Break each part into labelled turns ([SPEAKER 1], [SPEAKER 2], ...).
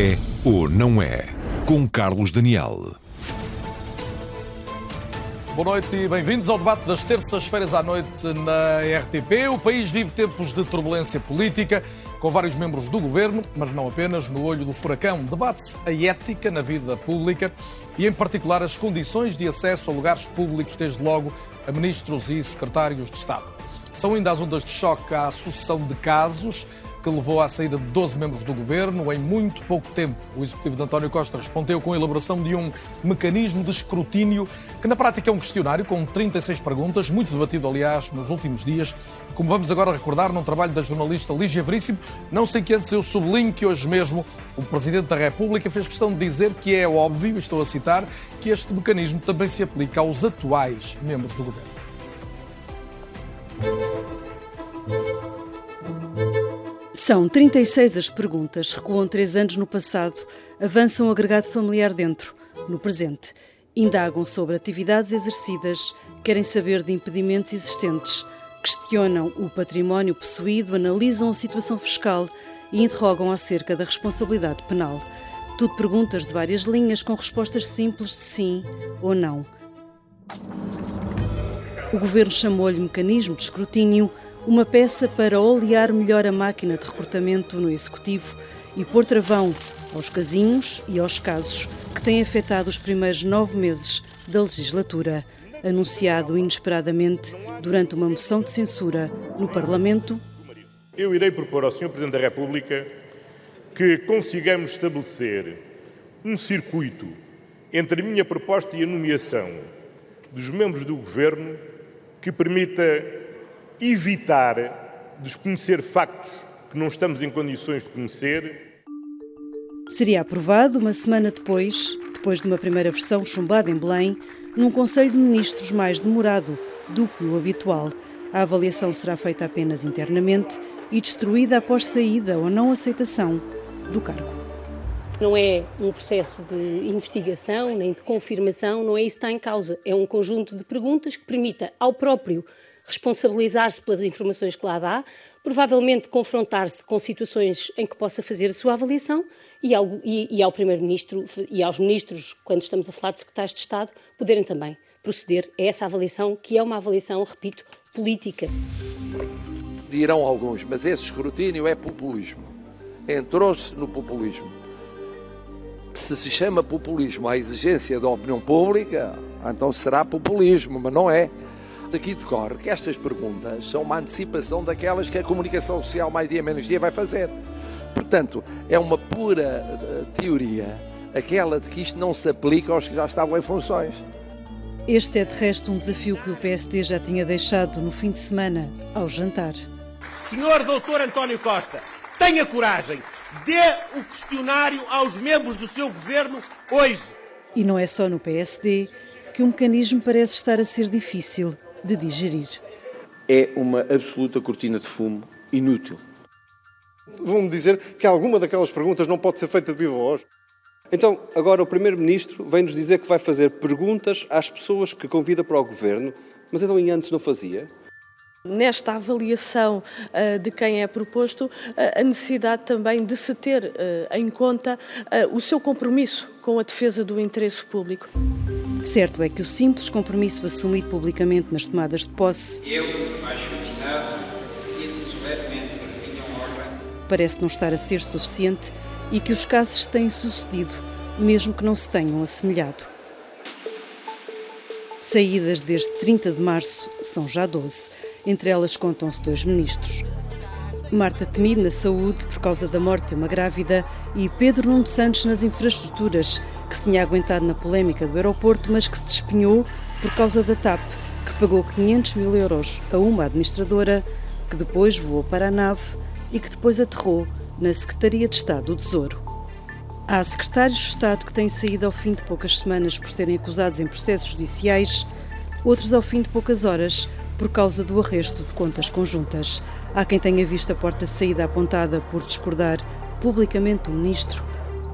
[SPEAKER 1] É ou não é? Com Carlos Daniel.
[SPEAKER 2] Boa noite e bem-vindos ao debate das terças-feiras à noite na RTP. O país vive tempos de turbulência política, com vários membros do governo, mas não apenas, no olho do furacão. Debate-se a ética na vida pública e, em particular, as condições de acesso a lugares públicos, desde logo a ministros e secretários de Estado. São ainda as ondas de choque à sucessão de casos que levou à saída de 12 membros do governo em muito pouco tempo. O executivo de António Costa respondeu com a elaboração de um mecanismo de escrutínio que, na prática, é um questionário com 36 perguntas, muito debatido, aliás, nos últimos dias. Como vamos agora recordar num trabalho da jornalista Lígia Veríssimo, não sei que antes eu sublinho que hoje mesmo o Presidente da República fez questão de dizer que é óbvio, estou a citar, que este mecanismo também se aplica aos atuais membros do governo.
[SPEAKER 3] São 36 as perguntas, recuam três anos no passado, avançam o agregado familiar dentro, no presente, indagam sobre atividades exercidas, querem saber de impedimentos existentes, questionam o património possuído, analisam a situação fiscal e interrogam acerca da responsabilidade penal. Tudo perguntas de várias linhas com respostas simples de sim ou não. O governo chamou-lhe mecanismo de escrutínio uma peça para olear melhor a máquina de recrutamento no Executivo e pôr travão aos casinhos e aos casos que têm afetado os primeiros nove meses da legislatura, anunciado inesperadamente durante uma moção de censura no Parlamento.
[SPEAKER 4] Eu irei propor ao Sr. Presidente da República que consigamos estabelecer um circuito entre a minha proposta e a nomeação dos membros do Governo que permita evitar desconhecer factos que não estamos em condições de conhecer.
[SPEAKER 3] Seria aprovado uma semana depois, depois de uma primeira versão chumbada em Belém, num Conselho de Ministros mais demorado do que o habitual. A avaliação será feita apenas internamente e destruída após saída ou não aceitação do cargo.
[SPEAKER 5] Não é um processo de investigação nem de confirmação, não é isso que está em causa. É um conjunto de perguntas que permita ao próprio responsabilizar-se pelas informações que lá dá, provavelmente confrontar-se com situações em que possa fazer a sua avaliação e ao, e, e ao Primeiro-Ministro e aos Ministros, quando estamos a falar de secretários de Estado, poderem também proceder a essa avaliação, que é uma avaliação, repito, política.
[SPEAKER 6] Dirão alguns, mas esse escrutínio é populismo. Entrou-se no populismo. Se se chama populismo à exigência da opinião pública, então será populismo, mas não é. Daqui decorre que estas perguntas são uma antecipação daquelas que a comunicação social mais dia menos dia vai fazer. Portanto, é uma pura eh, teoria aquela de que isto não se aplica aos que já estavam em funções.
[SPEAKER 3] Este é de resto um desafio que o PSD já tinha deixado no fim de semana ao jantar.
[SPEAKER 7] Senhor Doutor António Costa, tenha coragem, dê o questionário aos membros do seu governo hoje.
[SPEAKER 3] E não é só no PSD que o mecanismo parece estar a ser difícil de digerir.
[SPEAKER 8] É uma absoluta cortina de fumo inútil.
[SPEAKER 9] Vão-me dizer que alguma daquelas perguntas não pode ser feita de viva voz.
[SPEAKER 8] Então, agora o Primeiro-Ministro vem-nos dizer que vai fazer perguntas às pessoas que convida para o Governo, mas então em antes não fazia?
[SPEAKER 10] Nesta avaliação uh, de quem é proposto, uh, a necessidade também de se ter uh, em conta o seu compromisso com a defesa do interesse público.
[SPEAKER 3] Certo é que o simples compromisso assumido publicamente nas tomadas de posse.
[SPEAKER 11] Eu, mais.
[SPEAKER 3] Parece não estar a ser suficiente e que os casos têm sucedido, mesmo que não se tenham assemelhado. Saídas desde 30 de março são já 12. Entre elas contam-se dois ministros. Marta Temido na saúde por causa da morte de uma grávida e Pedro Nuno Santos nas infraestruturas, que se tinha aguentado na polémica do aeroporto, mas que se despenhou por causa da TAP, que pagou 500 mil euros a uma administradora, que depois voou para a nave e que depois aterrou na Secretaria de Estado do Tesouro. Há secretários de Estado que têm saído ao fim de poucas semanas por serem acusados em processos judiciais, outros ao fim de poucas horas por causa do arresto de contas conjuntas. Há quem tenha visto a porta de saída apontada por discordar publicamente do ministro,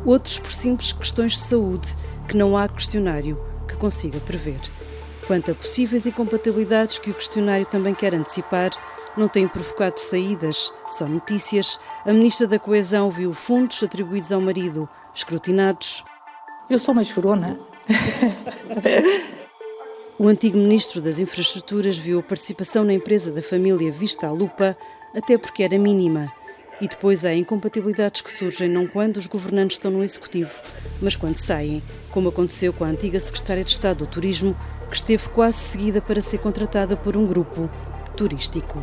[SPEAKER 3] outros por simples questões de saúde que não há questionário que consiga prever. Quanto a possíveis incompatibilidades que o questionário também quer antecipar, não têm provocado saídas, só notícias. A Ministra da Coesão viu fundos atribuídos ao marido escrutinados.
[SPEAKER 12] Eu sou uma chorona.
[SPEAKER 3] o antigo Ministro das Infraestruturas viu a participação na empresa da família vista à lupa, até porque era mínima. E depois há incompatibilidades que surgem não quando os governantes estão no Executivo, mas quando saem, como aconteceu com a antiga Secretária de Estado do Turismo, que esteve quase seguida para ser contratada por um grupo turístico.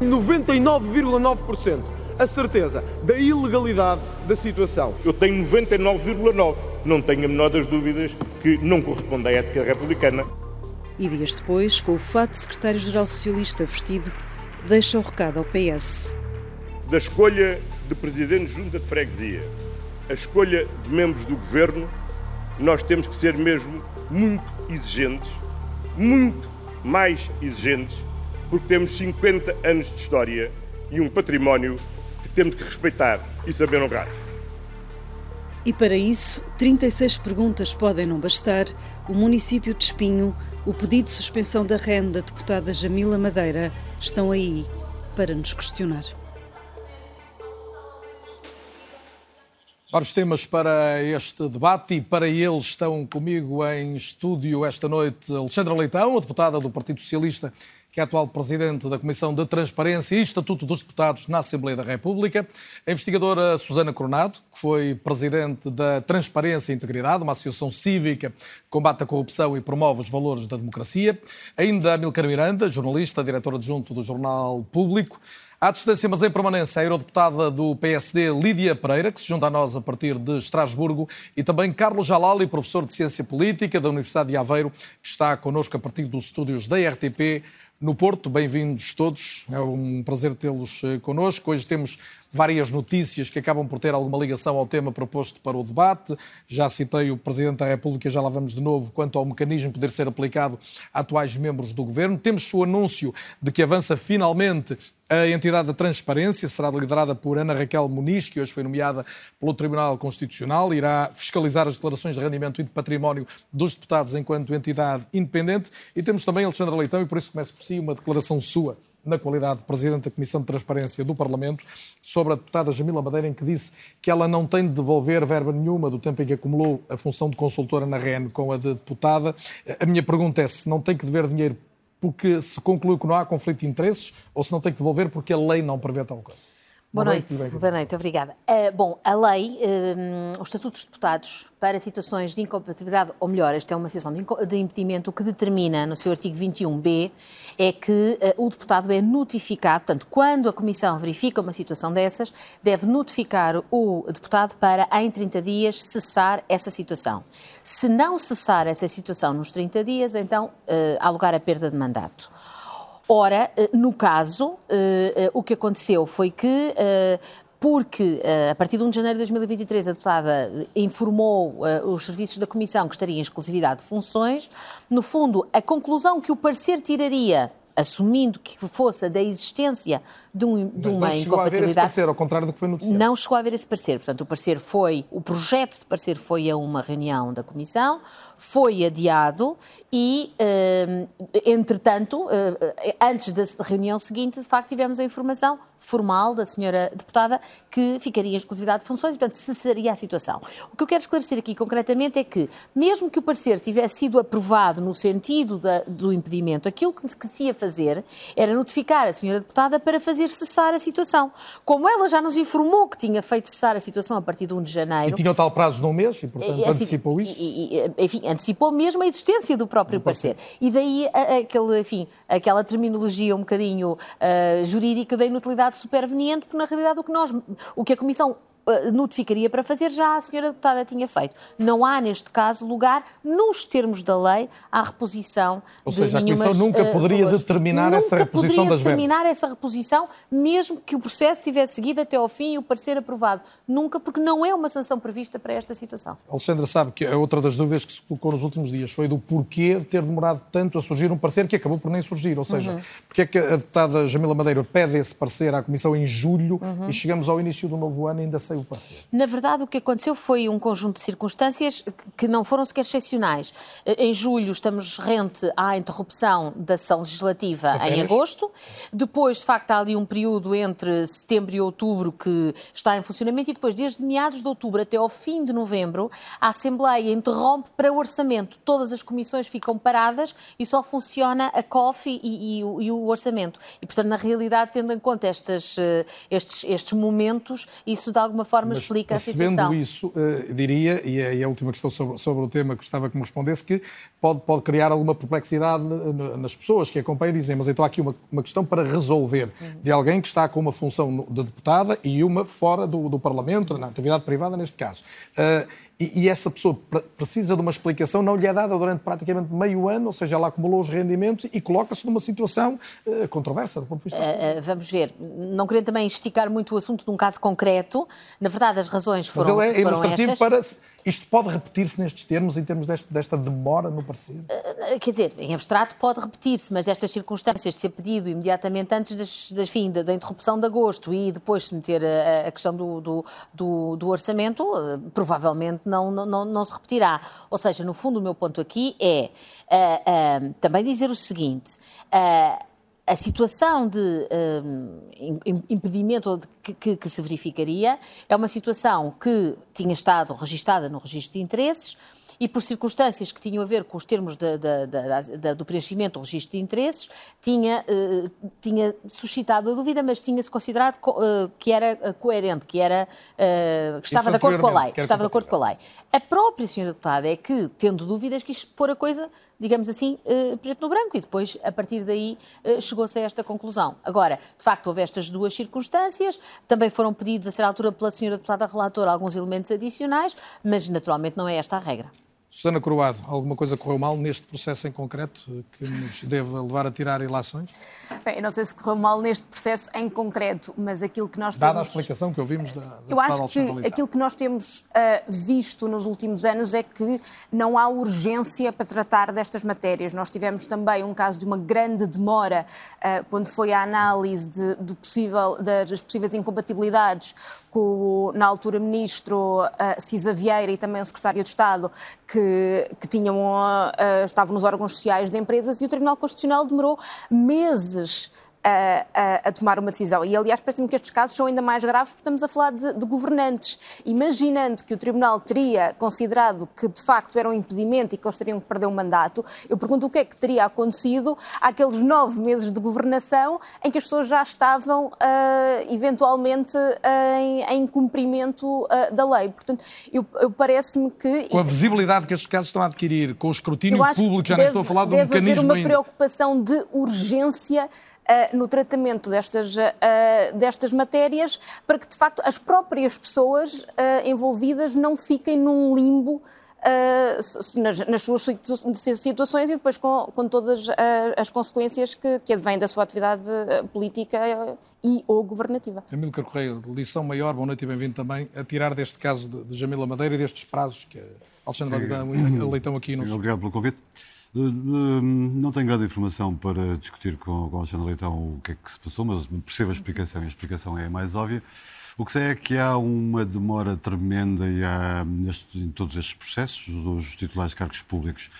[SPEAKER 9] 99,9% a certeza da ilegalidade da situação.
[SPEAKER 4] Eu tenho 99,9%. Não tenho a menor das dúvidas que não corresponde à ética republicana.
[SPEAKER 3] E dias depois, com o fato de secretário-geral socialista vestido, deixa o recado ao PS.
[SPEAKER 4] Da escolha de presidente de junta de freguesia, a escolha de membros do governo, nós temos que ser mesmo muito exigentes, muito mais exigentes, porque temos 50 anos de história e um património que temos que respeitar e saber honrar.
[SPEAKER 3] E para isso, 36 perguntas podem não bastar. O município de Espinho, o pedido de suspensão da renda da deputada Jamila Madeira estão aí para nos questionar.
[SPEAKER 2] Vários temas para este debate e para eles estão comigo em estúdio esta noite Alexandra Leitão, a deputada do Partido Socialista, que é atual presidente da Comissão de Transparência e Estatuto dos Deputados na Assembleia da República, a investigadora Susana Coronado, que foi presidente da Transparência e Integridade, uma associação cívica que combate a corrupção e promove os valores da democracia, ainda a Milcar Miranda, jornalista, diretora adjunto do Jornal Público, à distância, mas em permanência, a eurodeputada do PSD, Lídia Pereira, que se junta a nós a partir de Estrasburgo, e também Carlos Jalali, professor de Ciência Política da Universidade de Aveiro, que está connosco a partir dos estúdios da RTP no Porto. Bem-vindos todos, é um prazer tê-los eh, connosco. Hoje temos várias notícias que acabam por ter alguma ligação ao tema proposto para o debate. Já citei o Presidente da República, já lá vamos de novo, quanto ao mecanismo poder ser aplicado a atuais membros do Governo. Temos o anúncio de que avança finalmente a entidade da transparência será liderada por Ana Raquel Muniz, que hoje foi nomeada pelo Tribunal Constitucional, irá fiscalizar as declarações de rendimento e de património dos deputados enquanto entidade independente. E temos também Alexandra Leitão, e por isso começo por si uma declaração sua na qualidade de Presidente da Comissão de Transparência do Parlamento, sobre a deputada Jamila Madeira, em que disse que ela não tem de devolver verba nenhuma do tempo em que acumulou a função de consultora na REN com a de deputada. A minha pergunta é se não tem que dever dinheiro porque se conclui que não há conflito de interesses ou se não tem que devolver porque a lei não prevê tal coisa.
[SPEAKER 13] Boa, Boa noite. noite. Boa noite, obrigada. Uh, bom, a lei, uh, os estatutos de deputados para situações de incompatibilidade, ou melhor, esta é uma situação de, de impedimento, o que determina no seu artigo 21b é que uh, o deputado é notificado, portanto, quando a Comissão verifica uma situação dessas, deve notificar o deputado para, em 30 dias, cessar essa situação. Se não cessar essa situação nos 30 dias, então há lugar à perda de mandato. Ora, eh, no caso, eh, eh, o que aconteceu foi que porque a partir de 1 de janeiro de 2023 a deputada informou os serviços da Comissão que estaria em exclusividade de funções. No fundo, a conclusão que o parecer tiraria assumindo que fosse da existência de, um, de uma não chegou a haver esse
[SPEAKER 2] parecer, ao contrário do que foi noticiado.
[SPEAKER 13] Não chegou a haver esse parecer. Portanto, o parecer foi, o projeto de parecer foi a uma reunião da Comissão, foi adiado e, eh, entretanto, eh, antes da reunião seguinte, de facto, tivemos a informação formal da senhora deputada que ficaria em exclusividade de funções portanto, cessaria a situação. O que eu quero esclarecer aqui concretamente é que, mesmo que o parecer tivesse sido aprovado no sentido da, do impedimento, aquilo que, se ia fazer era notificar a senhora deputada para fazer cessar a situação. Como ela já nos informou que tinha feito cessar a situação a partir de 1 de janeiro...
[SPEAKER 2] E tinha o tal prazo de um mês e, portanto, e, assim, antecipou isso?
[SPEAKER 13] E, e, enfim, antecipou mesmo a existência do próprio do parecer. parecer. E daí, aquele, enfim, aquela terminologia um bocadinho uh, jurídica da inutilidade superveniente, porque na realidade o que nós, o que a Comissão notificaria para fazer, já a senhora deputada tinha feito. Não há, neste caso, lugar, nos termos da lei, à reposição
[SPEAKER 2] Ou
[SPEAKER 13] de
[SPEAKER 2] seja,
[SPEAKER 13] nenhumas,
[SPEAKER 2] a Comissão nunca
[SPEAKER 13] uh,
[SPEAKER 2] poderia
[SPEAKER 13] valores.
[SPEAKER 2] determinar
[SPEAKER 13] nunca
[SPEAKER 2] essa reposição das verbas.
[SPEAKER 13] determinar essa reposição, mesmo que o processo tivesse seguido até ao fim e o parecer aprovado. Nunca, porque não é uma sanção prevista para esta situação.
[SPEAKER 2] Alexandra sabe que outra das dúvidas que se colocou nos últimos dias foi do porquê de ter demorado tanto a surgir um parecer que acabou por nem surgir. Ou seja, uhum. porque é que a deputada Jamila Madeira pede esse parecer à Comissão em julho uhum. e chegamos ao início do novo ano ainda sem o parecer?
[SPEAKER 13] Na verdade, o que aconteceu foi um conjunto de circunstâncias que não foram sequer excepcionais. Em julho estamos rente à interrupção da sessão legislativa em agosto. Depois, de facto, há ali um período entre setembro e outubro que está em funcionamento e depois, desde meados de outubro até ao fim de novembro, a Assembleia interrompe para o orçamento. Todas as comissões ficam paradas e só funciona a COF e, e, e o orçamento. E, portanto, na realidade, tendo em conta estas, eh, estes, estes momentos, isso de alguma forma
[SPEAKER 2] Mas,
[SPEAKER 13] explica a
[SPEAKER 2] situação. isso, uh, diria, e é, e é a última questão sobre, sobre, o tema que gostava que me respondesse, que pode, pode criar alguma perplexidade nas pessoas que acompanham e dizem, mas então há aqui uma, uma questão para resolver uhum. de alguém que está com uma função de deputada e uma fora do, do Parlamento, na atividade privada neste caso. Uh, e, e, essa pessoa precisa de uma explicação, não lhe é dada durante praticamente meio ano, ou seja, ela acumulou os rendimentos e coloca-se numa situação uh, controversa do ponto de vista.
[SPEAKER 13] Uh, vamos ver. Não querendo também esticar muito o assunto de um caso concreto, na verdade as razões foram,
[SPEAKER 2] Mas ele é
[SPEAKER 13] foram estas.
[SPEAKER 2] Para, isto pode repetir-se nestes termos, em termos deste, desta demora no parecer? Uh,
[SPEAKER 13] quer dizer, em abstrato pode repetir-se, mas estas circunstâncias de ser pedido imediatamente antes das, das fim, da, da, interrupção de agosto e depois se meter a, a questão do, do, do, do orçamento, provavelmente não, não, não, se repetirá. Ou seja, no fundo, o meu ponto aqui é uh, uh, também dizer o seguinte. Uh, a situação de impedimento que, que, que, se verificaria é uma situação que tinha estado registada no registro de interesses, e por circunstâncias que tinham a ver com os termos de, de, de, do preenchimento do registro de interesses, tinha, uh, tinha suscitado a dúvida, mas tinha-se considerado uh, que era eh, coerente, que, era, uh, que estava de acordo com a lei. Estava de acordo com a lei. A própria senhora deputada é que, tendo dúvidas, quis pôr a coisa digamos assim, preto no branco, e depois, a partir daí, chegou-se a esta conclusão. Agora, de facto, houve estas duas circunstâncias, também foram pedidos a ser altura pela senhora deputada relatora alguns elementos adicionais, mas naturalmente não é esta a regra.
[SPEAKER 2] Susana Croado, alguma coisa correu mal neste processo em concreto que nos deve levar a tirar ilações?
[SPEAKER 14] Bem, eu não sei se correu mal neste processo em concreto, mas aquilo que nós
[SPEAKER 2] Dada
[SPEAKER 14] temos...
[SPEAKER 2] a explicação que ouvimos da, da
[SPEAKER 14] Eu acho que aquilo que nós temos uh, visto nos últimos anos é que não há urgência para tratar destas matérias. Nós tivemos também um caso de uma grande demora uh, quando foi a análise de, do possível, das possíveis incompatibilidades com o, na altura, ministro uh, Cisa Vieira e também o secretário de Estado, que, que tinham, uh, estavam nos órgãos sociais de empresas, e o Tribunal Constitucional demorou meses a, a, a, tomar uma decisão. E, aliás, parece-me que estes casos são ainda mais graves porque estamos a falar de, de, governantes. Imaginando que o Tribunal teria considerado que, de facto, era um impedimento e que eles teriam que perder o mandato, eu pergunto o que é que teria acontecido àqueles nove meses de governação em que as pessoas já estavam, uh, eventualmente, em, em, cumprimento uh, da lei. Portanto, eu, eu parece-me que...
[SPEAKER 2] Com a visibilidade que estes casos estão a adquirir, com o escrutínio público, já deve, nem estou a falar de um mecanismo
[SPEAKER 14] Deve haver uma
[SPEAKER 2] ainda.
[SPEAKER 14] preocupação de urgência no tratamento destas, uh, destas matérias, para que de facto as próprias pessoas uh, envolvidas não fiquem num limbo nas, nas, suas situações e depois com, com todas as consequências que, que advêm da sua atividade política e ou governativa.
[SPEAKER 2] Amílcar Correia, lição maior, boa noite e bem-vindo também, a tirar deste caso de, de Jamila Madeira e destes prazos que Alexandre Leitão aqui no
[SPEAKER 15] Obrigado pelo convite. Eh, eh, não tenho grande informação para discutir com, com Alexandre Leitão o que é que se passou, mas percebo a explicação e a explicação é a mais óbvia. O que sei é que há uma demora tremenda e há, neste, em todos estes processos, os titulares de cargos públicos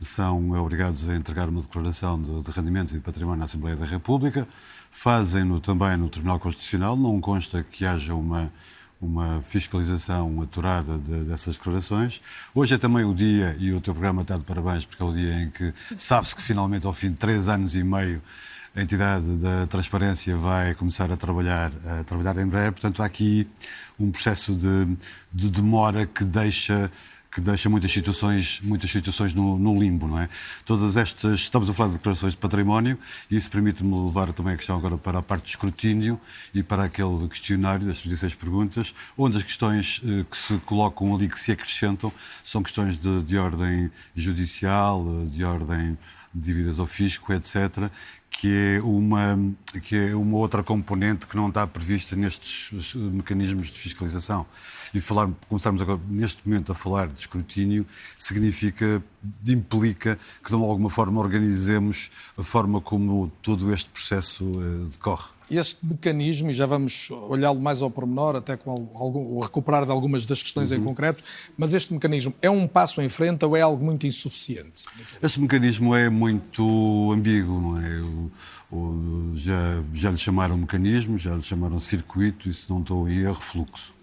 [SPEAKER 15] são obrigados a entregar uma declaração de, de rendimentos e de património à Assembleia da República, fazem-no também no Tribunal Constitucional, não consta que haja uma uma fiscalização aturada de, dessas declarações. Hoje é também o dia, e o teu programa está de parabéns, porque é o dia em que sabe-se que finalmente, ao fim de três anos e meio, a entidade da transparência vai começar a trabalhar, a trabalhar em breve. Portanto, há aqui um processo de, de demora que deixa que deixa muitas situações, muitas situações no, no, limbo, não é? Todas estas, estamos a falar de declarações de património e isso permite-me levar também a questão agora para a parte de escrutínio e para aquele questionário das 36 perguntas, onde as questões eh, que se colocam ali, que se acrescentam, são questões de, de ordem judicial, de ordem de dívidas ao fisco, etc., que é uma que é uma outra componente que não está prevista nestes mecanismos de fiscalização. E falar, começarmos agora, neste momento, a falar de escrutínio, significa implica que, de alguma forma, organizemos a forma como todo este processo uh, decorre.
[SPEAKER 2] Este mecanismo, e já vamos olhá-lo mais ao pormenor, até com algum, recuperar de algumas das questões uhum. em concreto, mas este mecanismo é um passo em frente ou é algo muito insuficiente?
[SPEAKER 15] Este mecanismo é muito ambíguo, não é? O, o, já, já lhe chamaram mecanismo, já lhe chamaram circuito, e se não estou aí, é refluxo.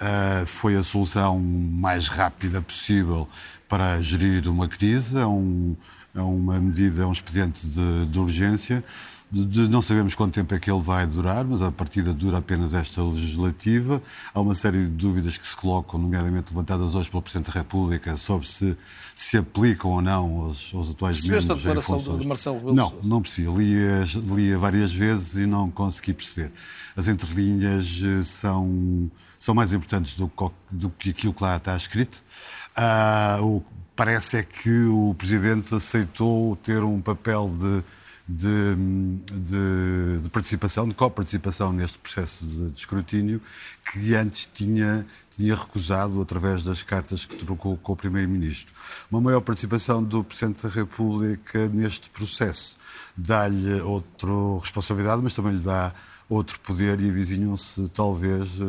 [SPEAKER 15] Uh, foi a solução mais rápida possível para gerir uma crise, é, um, é uma medida, é um expediente de, de urgência. De, não sabemos quanto tempo é que ele vai durar, mas a partida dura apenas esta legislativa. Há uma série de dúvidas que se colocam, nomeadamente levantadas hoje pelo Presidente da República, sobre se se aplicam ou não aos, aos atuais
[SPEAKER 2] Percebeste
[SPEAKER 15] membros.
[SPEAKER 2] a declaração de Marcelo Rebelo
[SPEAKER 15] Não, não percebi. Lia, lia várias vezes e não consegui perceber. As entrelinhas eh, são, são mais importantes do, do que aquilo que lá está escrito. Ah, o que parece é que o Presidente aceitou ter um papel de, de, de, de participação, de coparticipação neste processo de, de, escrutínio, que antes tinha, tinha recusado através das cartas que trocou com o Primeiro-Ministro. Uma maior participação do Presidente da República neste processo dá-lhe outra responsabilidade, mas também lhe dá outro poder e avizinham-se talvez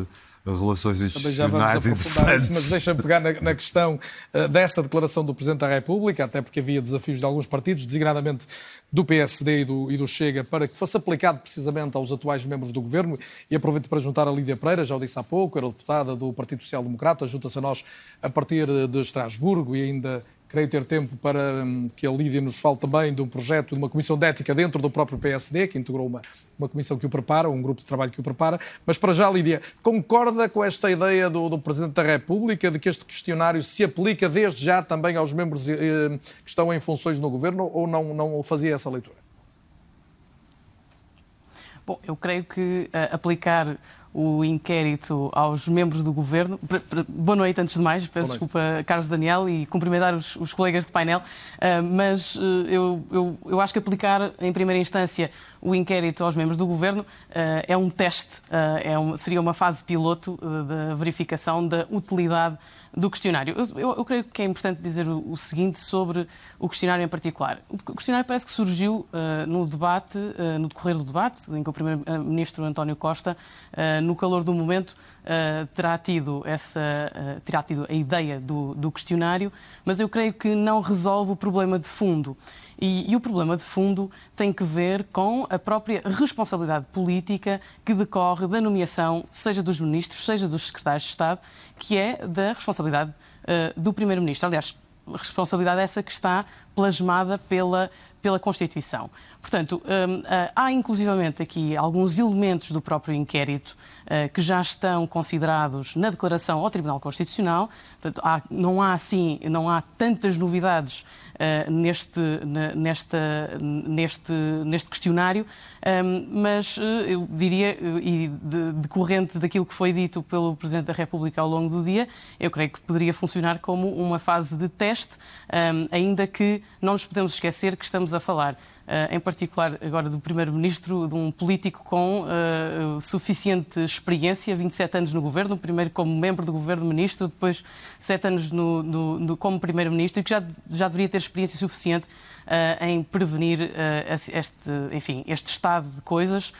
[SPEAKER 15] relações institucionais interessantes. Isso,
[SPEAKER 2] mas deixa-me pegar na, na questão uh, dessa declaração do Presidente da República, até porque havia desafios de alguns partidos, designadamente do PSD e do, e do, Chega, para que fosse aplicado precisamente aos atuais membros do Governo. E aproveito para juntar a Lídia Pereira, já o disse há pouco, era deputada do Partido Social Democrata, junta-se a nós a partir de Estrasburgo e ainda creio ter tempo para hum, que a Lídia nos fale também de um projeto de uma comissão de ética dentro do próprio PSD, que integrou uma, uma comissão que o prepara, um grupo de trabalho que o prepara. Mas para já, Lídia, concorda com esta ideia do, do Presidente da República de que este questionário se aplica desde já também aos membros eh, que estão em funções no Governo ou não, não fazia essa leitura?
[SPEAKER 16] Bom, eu creio que uh, aplicar o inquérito aos membros do governo. Boa noite, antes de mais. Peço desculpa, Carlos Daniel, e cumprimentar os, os colegas de painel. Uh, mas uh, eu, eu, eu, acho que aplicar, em primeira instância, o inquérito aos membros do governo uh, é um teste, é um, seria uma fase piloto da verificação da utilidade do questionário. Eu, eu, eu, creio que é importante dizer o, o, seguinte sobre o questionário em particular. O questionário parece que surgiu uh, no debate, uh, no decorrer do debate, em que o Primeiro-Ministro António Costa, uh, no calor do momento, terá tido essa, terá tido a ideia do, do questionário, mas eu creio que não resolve o problema de fundo. E, e, o problema de fundo tem que ver com a própria responsabilidade política que decorre da nomeação, seja dos ministros, seja dos secretários de Estado, que é da responsabilidade uh, do Primeiro-Ministro. Aliás, responsabilidade essa que está plasmada pela, pela Constituição. Portanto, hum, eh, há inclusivamente aqui alguns elementos do próprio inquérito eh, que já estão considerados na declaração ao Tribunal Constitucional. Portanto, há, não há assim, não há tantas novidades uh, neste, nesta, neste, neste questionário, um, mas eu diria, e de, decorrente daquilo que foi dito pelo Presidente da República ao longo do dia, eu creio que poderia funcionar como uma fase de teste, um, ainda que não nos podemos esquecer que estamos a falar em particular agora do Primeiro-Ministro, de um político com uh, suficiente experiência, 27 anos no governo, primeiro como membro do governo-ministro, depois 7 anos no, no, no como Primeiro-Ministro, e que já, já deveria ter experiência suficiente uh, em prevenir este, enfim, este estado de coisas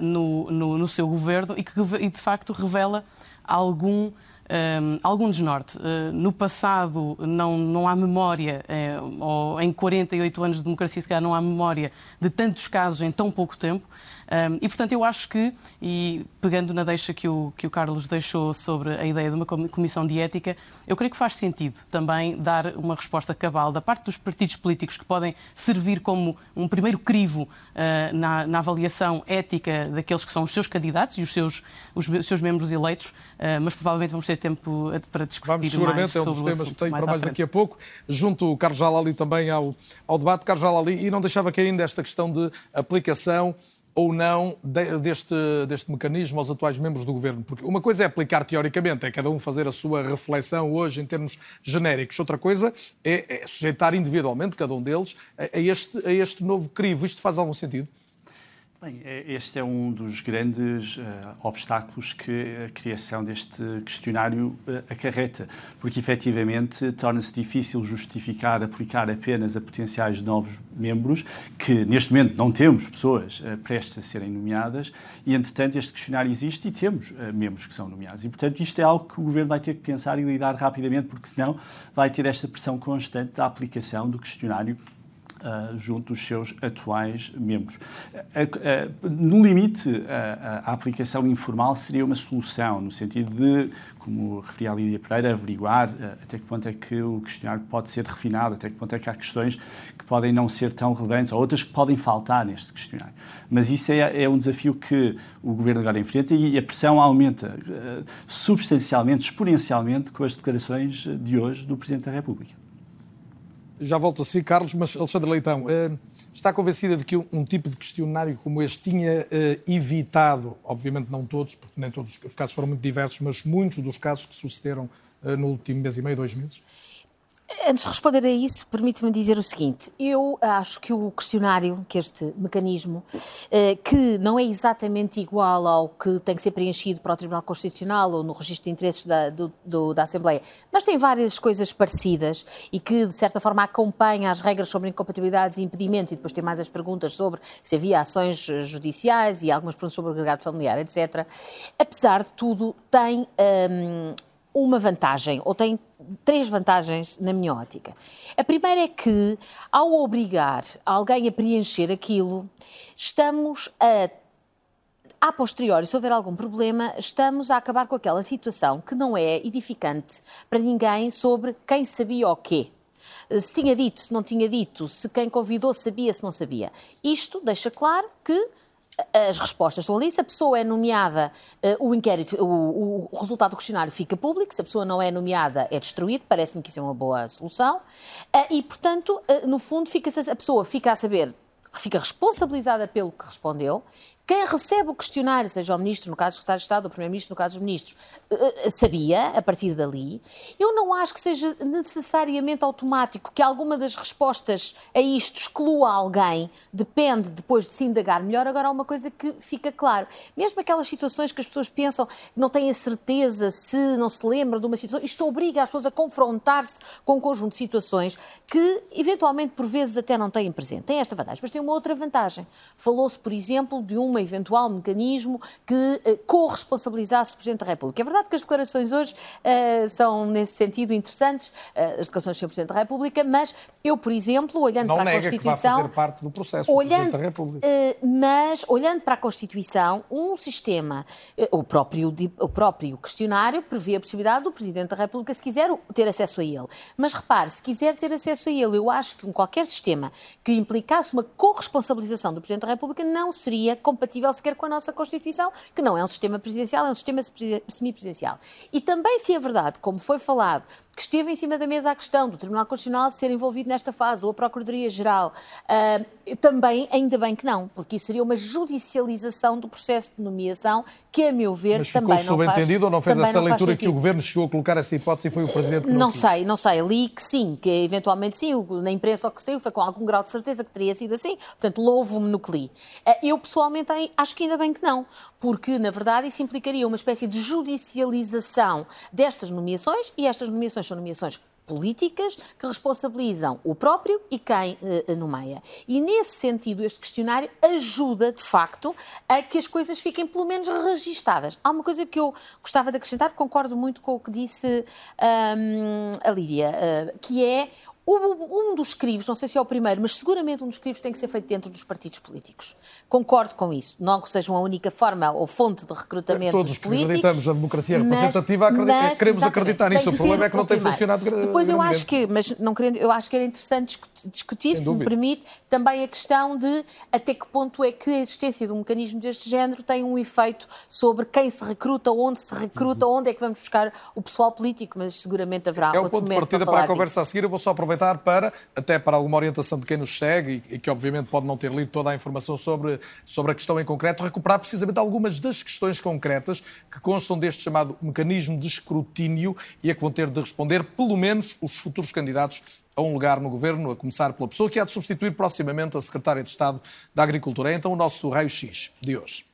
[SPEAKER 16] no, no, no, seu governo e que e de facto revela algum um, algum desnorte. Uh, no passado não, não há memória, uh, ou em 48 anos de democracia, se calhar não há memória de tantos casos em tão pouco tempo. Um, e, portanto, eu acho que, e pegando na deixa que o, que o Carlos deixou sobre a ideia de uma comissão de ética, eu creio que faz sentido também dar uma resposta cabal da parte dos partidos políticos que podem servir como um primeiro crivo uh, na, na, avaliação ética daqueles que são os seus candidatos e os seus, os, os seus membros eleitos, uh, mas provavelmente vamos ter tempo para discutir
[SPEAKER 2] vamos, seguramente,
[SPEAKER 16] mais é
[SPEAKER 2] um dos temas que tenho para mais daqui a pouco. Junto o Carlos Jalali também ao, ao debate. Carlos Jalali, e não deixava cair ainda esta questão de aplicação ou não deste, deste mecanismo aos atuais membros do governo? Porque uma coisa é aplicar teoricamente, é cada um fazer a sua reflexão hoje em termos genéricos, outra coisa é, é sujeitar individualmente cada um deles a, a, este, a este novo crivo. Isto faz algum sentido?
[SPEAKER 17] Bem, este é um dos grandes uh, obstáculos que a criação deste questionário uh, acarreta, porque efetivamente torna-se difícil justificar aplicar apenas a potenciais novos membros, que neste momento não temos pessoas uh, prestes a serem nomeadas, e entretanto este questionário existe e temos membros que são nomeados. E portanto isto é algo que o Governo vai ter que pensar e lidar rapidamente, porque senão vai ter esta pressão constante da aplicação do questionário Uh, junto dos seus atuais membros. Uh, uh, no limite, a aplicação informal seria uma solução, no sentido de, como referia a Lídia Pereira, averiguar até que ponto é que o questionário pode ser refinado, até que ponto é que há questões que podem não ser tão relevantes, ou outras que podem faltar neste questionário. Mas isso é, é um desafio que o Governo agora enfrenta e a pressão aumenta substancialmente, exponencialmente, com as declarações de hoje do Presidente da República
[SPEAKER 2] já volto a si, Carlos, mas Alexandre Leitão, eh, está convencida de que um, tipo de questionário como este tinha eh, evitado, obviamente não todos, porque nem todos os casos foram muito diversos, mas muitos dos casos que sucederam eh, no último mês e meio, dois meses?
[SPEAKER 13] Antes de responder a isso, permite-me dizer o seguinte: eu acho que o questionário, que este mecanismo, eh, que não é exatamente igual ao que tem que ser preenchido para o Tribunal Constitucional ou no registro de interesses da, do, do, da Assembleia, mas tem várias coisas parecidas e que, de certa forma, acompanha as regras sobre incompatibilidades e impedimentos, e depois tem mais as perguntas sobre se havia ações judiciais e algumas perguntas sobre o agregado familiar, etc. Apesar de tudo, tem. Hum, uma vantagem, ou tem três vantagens na minha ótica. A primeira é que, ao obrigar alguém a preencher aquilo, estamos a a posteriori, se houver algum problema, estamos a acabar com aquela situação que não é edificante para ninguém sobre quem sabia o quê. Se tinha dito, se não tinha dito, se quem convidou sabia, se não sabia. Isto deixa claro que as respostas estão ali. Se a pessoa é nomeada, eh, o inquérito, o, o, resultado do questionário fica público. Se a pessoa não é nomeada, é destruído. Parece-me que isso é uma boa solução. Eh, e, portanto, eh, no fundo, fica a pessoa fica a saber fica responsabilizada pelo que respondeu quem recebe o questionário, seja o ministro, no caso do secretário de Estado, ou o primeiro-ministro, no caso dos ministros, eh, eh, sabia a partir dali. Eu não acho que seja necessariamente automático que alguma das respostas a isto exclua alguém, depende depois de se indagar melhor. Agora, há uma coisa que fica claro: mesmo aquelas situações que as pessoas pensam não têm a certeza se não se lembram de uma situação, isto obriga as pessoas a confrontar-se com um conjunto de situações que, eventualmente, por vezes até não têm presente. Tem esta vantagem, mas tem uma outra vantagem. Falou-se, por exemplo, de uma eventual mecanismo que uh, corresponsabilizasse o Presidente da República. É verdade que as declarações hoje uh, são, nesse sentido, interessantes, uh, as declarações do Sr. Presidente da República, mas eu, por exemplo, olhando
[SPEAKER 2] Não
[SPEAKER 13] para a Constituição.
[SPEAKER 2] Que fazer parte do processo
[SPEAKER 13] olhando,
[SPEAKER 2] da República.
[SPEAKER 13] mas, olhando para a Constituição, um sistema, o, próprio, o próprio questionário prevê a possibilidade do Presidente da República, se quiser, ter acesso a ele. Mas repare, se quiser ter acesso a ele, eu acho que em qualquer sistema que implicasse uma corresponsabilização do Presidente da República não seria compatível compatível sequer com a nossa Constituição, que não é um sistema presidencial, é um sistema semipresidencial. E também, se é verdade, como foi falado, que esteve em cima da mesa a questão do Tribunal Constitucional ser envolvido nesta fase, ou a Procuradoria-Geral, uh, também, ainda bem que não, porque isso seria uma judicialização do processo de nomeação, que, a meu ver,
[SPEAKER 2] Mas
[SPEAKER 13] também não
[SPEAKER 2] faz... subentendido ou não fez essa não leitura que o Governo chegou a colocar essa hipótese e foi o Presidente que
[SPEAKER 13] não Não sei, não sei. Li que sim, que eventualmente sim, na imprensa o que saiu foi com algum grau de certeza que teria sido assim, portanto, louvo-me no que li. Uh, eu, pessoalmente, acho que ainda bem que não, porque, na verdade, isso implicaria uma espécie de judicialização destas nomeações, e estas nomeações são nomeações políticas que responsabilizam o próprio e quem uh, nomeia. E nesse sentido, este questionário ajuda, de facto, a que as coisas fiquem pelo menos registadas. Há uma coisa que eu gostava de acrescentar, concordo muito com o que disse um, a Lídia, uh, que é um dos crivos, não sei se é o primeiro, mas seguramente um dos crivos tem que ser feito dentro dos partidos políticos. Concordo com isso. Não que sejam a única forma ou fonte de recrutamento
[SPEAKER 2] Todos
[SPEAKER 13] dos políticos.
[SPEAKER 2] Todos que acreditamos na democracia representativa mas, mas, queremos acreditar nisso. O problema é que não tem funcionado
[SPEAKER 13] Depois eu acho que, mas não querendo, eu acho que era interessante discutir, se me permite, também a questão de até que ponto é que a existência de um mecanismo deste género tem um efeito sobre quem se recruta, onde se recruta, uhum. onde é que vamos buscar o pessoal político, mas seguramente haverá
[SPEAKER 2] é
[SPEAKER 13] outro
[SPEAKER 2] um ponto de partida
[SPEAKER 13] para,
[SPEAKER 2] para a conversa
[SPEAKER 13] disso.
[SPEAKER 2] a seguir. Eu vou só aproveitar aproveitar para, até para alguma orientação de quem nos segue e, que obviamente pode não ter lido toda a informação sobre, sobre a questão em concreto, recuperar precisamente algumas das questões concretas que constam deste chamado mecanismo de escrutínio e a que vão ter de responder, pelo menos, os futuros candidatos a um lugar no governo, a começar pela pessoa que há de substituir proximamente a secretária de Estado da Agricultura. É então o nosso raio-x de hoje.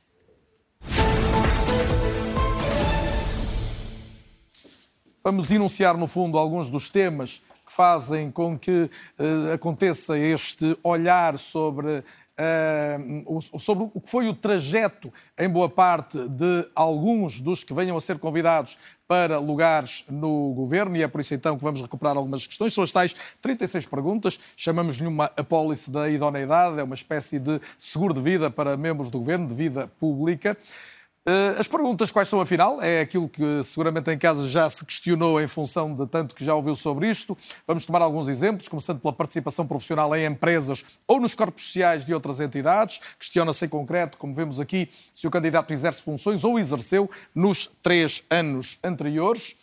[SPEAKER 2] Vamos enunciar, no fundo, alguns dos temas que fazem com que uh, aconteça este olhar sobre, uh, sobre o que foi o trajeto, em boa parte, de alguns dos que venham a ser convidados para lugares no governo e é por isso então que vamos recuperar algumas questões. São as tais 36 perguntas, chamamos-lhe uma apólice da idoneidade, é uma espécie de seguro de vida para membros do governo, de vida pública. Eh, as perguntas quais são, afinal, é aquilo que seguramente em casa já se questionou em função de tanto que já ouviu sobre isto. Vamos tomar alguns exemplos, começando pela participação profissional em empresas ou nos corpos sociais de outras entidades. Questiona-se em concreto, como vemos aqui, se o candidato exerce funções ou exerceu nos três anos anteriores.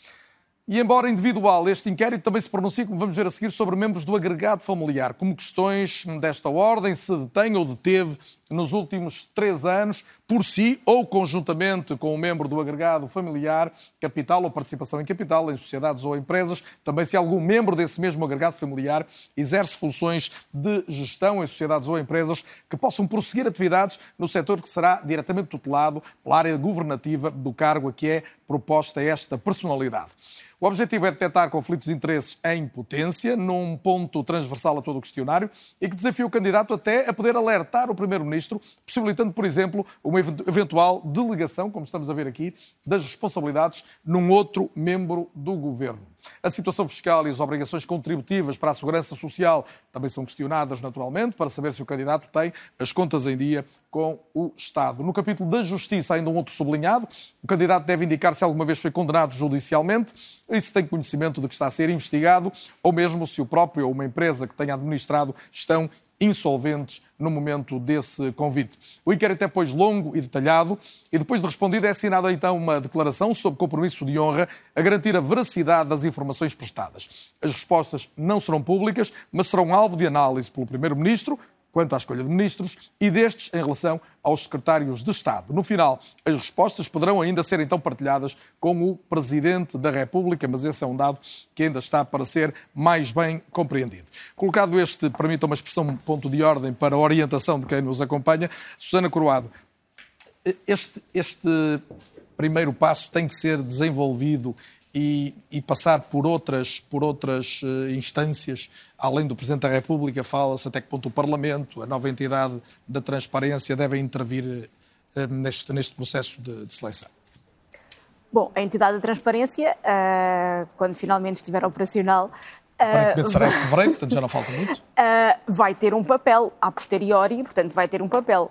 [SPEAKER 2] E embora individual, este inquérito também se pronuncia, como vamos ver a seguir, sobre membros do agregado familiar, como questões desta ordem se detém ou deteve nos últimos três anos, por si ou conjuntamente com um membro do agregado familiar, capital ou participação em capital, em sociedades ou empresas, também se algum membro desse mesmo agregado familiar exerce funções de gestão em sociedades ou empresas que possam prosseguir atividades no setor que será diretamente tutelado pela área governativa do cargo a que é proposta esta personalidade. O objetivo é detectar conflitos de interesses em potência, num ponto transversal a todo o questionário, e que desafia o candidato até a poder alertar o Primeiro-Ministro, possibilitando, por exemplo, uma eventual delegação, como estamos a ver aqui, das responsabilidades num outro membro do governo. A situação fiscal e as obrigações contributivas para a segurança social também são questionadas, naturalmente, para saber se o candidato tem as contas em dia com o Estado. No capítulo da Justiça, ainda um outro sublinhado, o candidato deve indicar se alguma vez foi condenado judicialmente e se tem conhecimento de que está a ser investigado, ou mesmo se o próprio ou uma empresa que tenha administrado estão insolventes no momento desse convite. O inquérito é, pois, longo e detalhado e, depois de respondido, é assinada então uma declaração sob compromisso de honra a garantir a veracidade das informações prestadas. As respostas não serão públicas, mas serão alvo de análise pelo Primeiro-Ministro, quanto à escolha de ministros e destes em relação aos secretários de Estado. No final, as respostas poderão ainda ser então partilhadas com o Presidente da República, mas esse é um dado que ainda está para ser mais bem compreendido. Colocado este, permita uma expressão, um ponto de ordem para a orientação de quem nos acompanha, Susana Coroado, este, este primeiro passo tem que ser desenvolvido e, e, passar por outras, por outras uh, instâncias, além do Presidente da República, fala-se até que ponto o Parlamento, a nova entidade da transparência, devem intervir uh, neste, neste processo de, de, seleção?
[SPEAKER 14] Bom, a entidade da transparência, uh, quando finalmente estiver operacional,
[SPEAKER 2] Aparentemente será em fevereiro, portanto já não falta muito.
[SPEAKER 14] vai ter um papel a posteriori, portanto vai ter um papel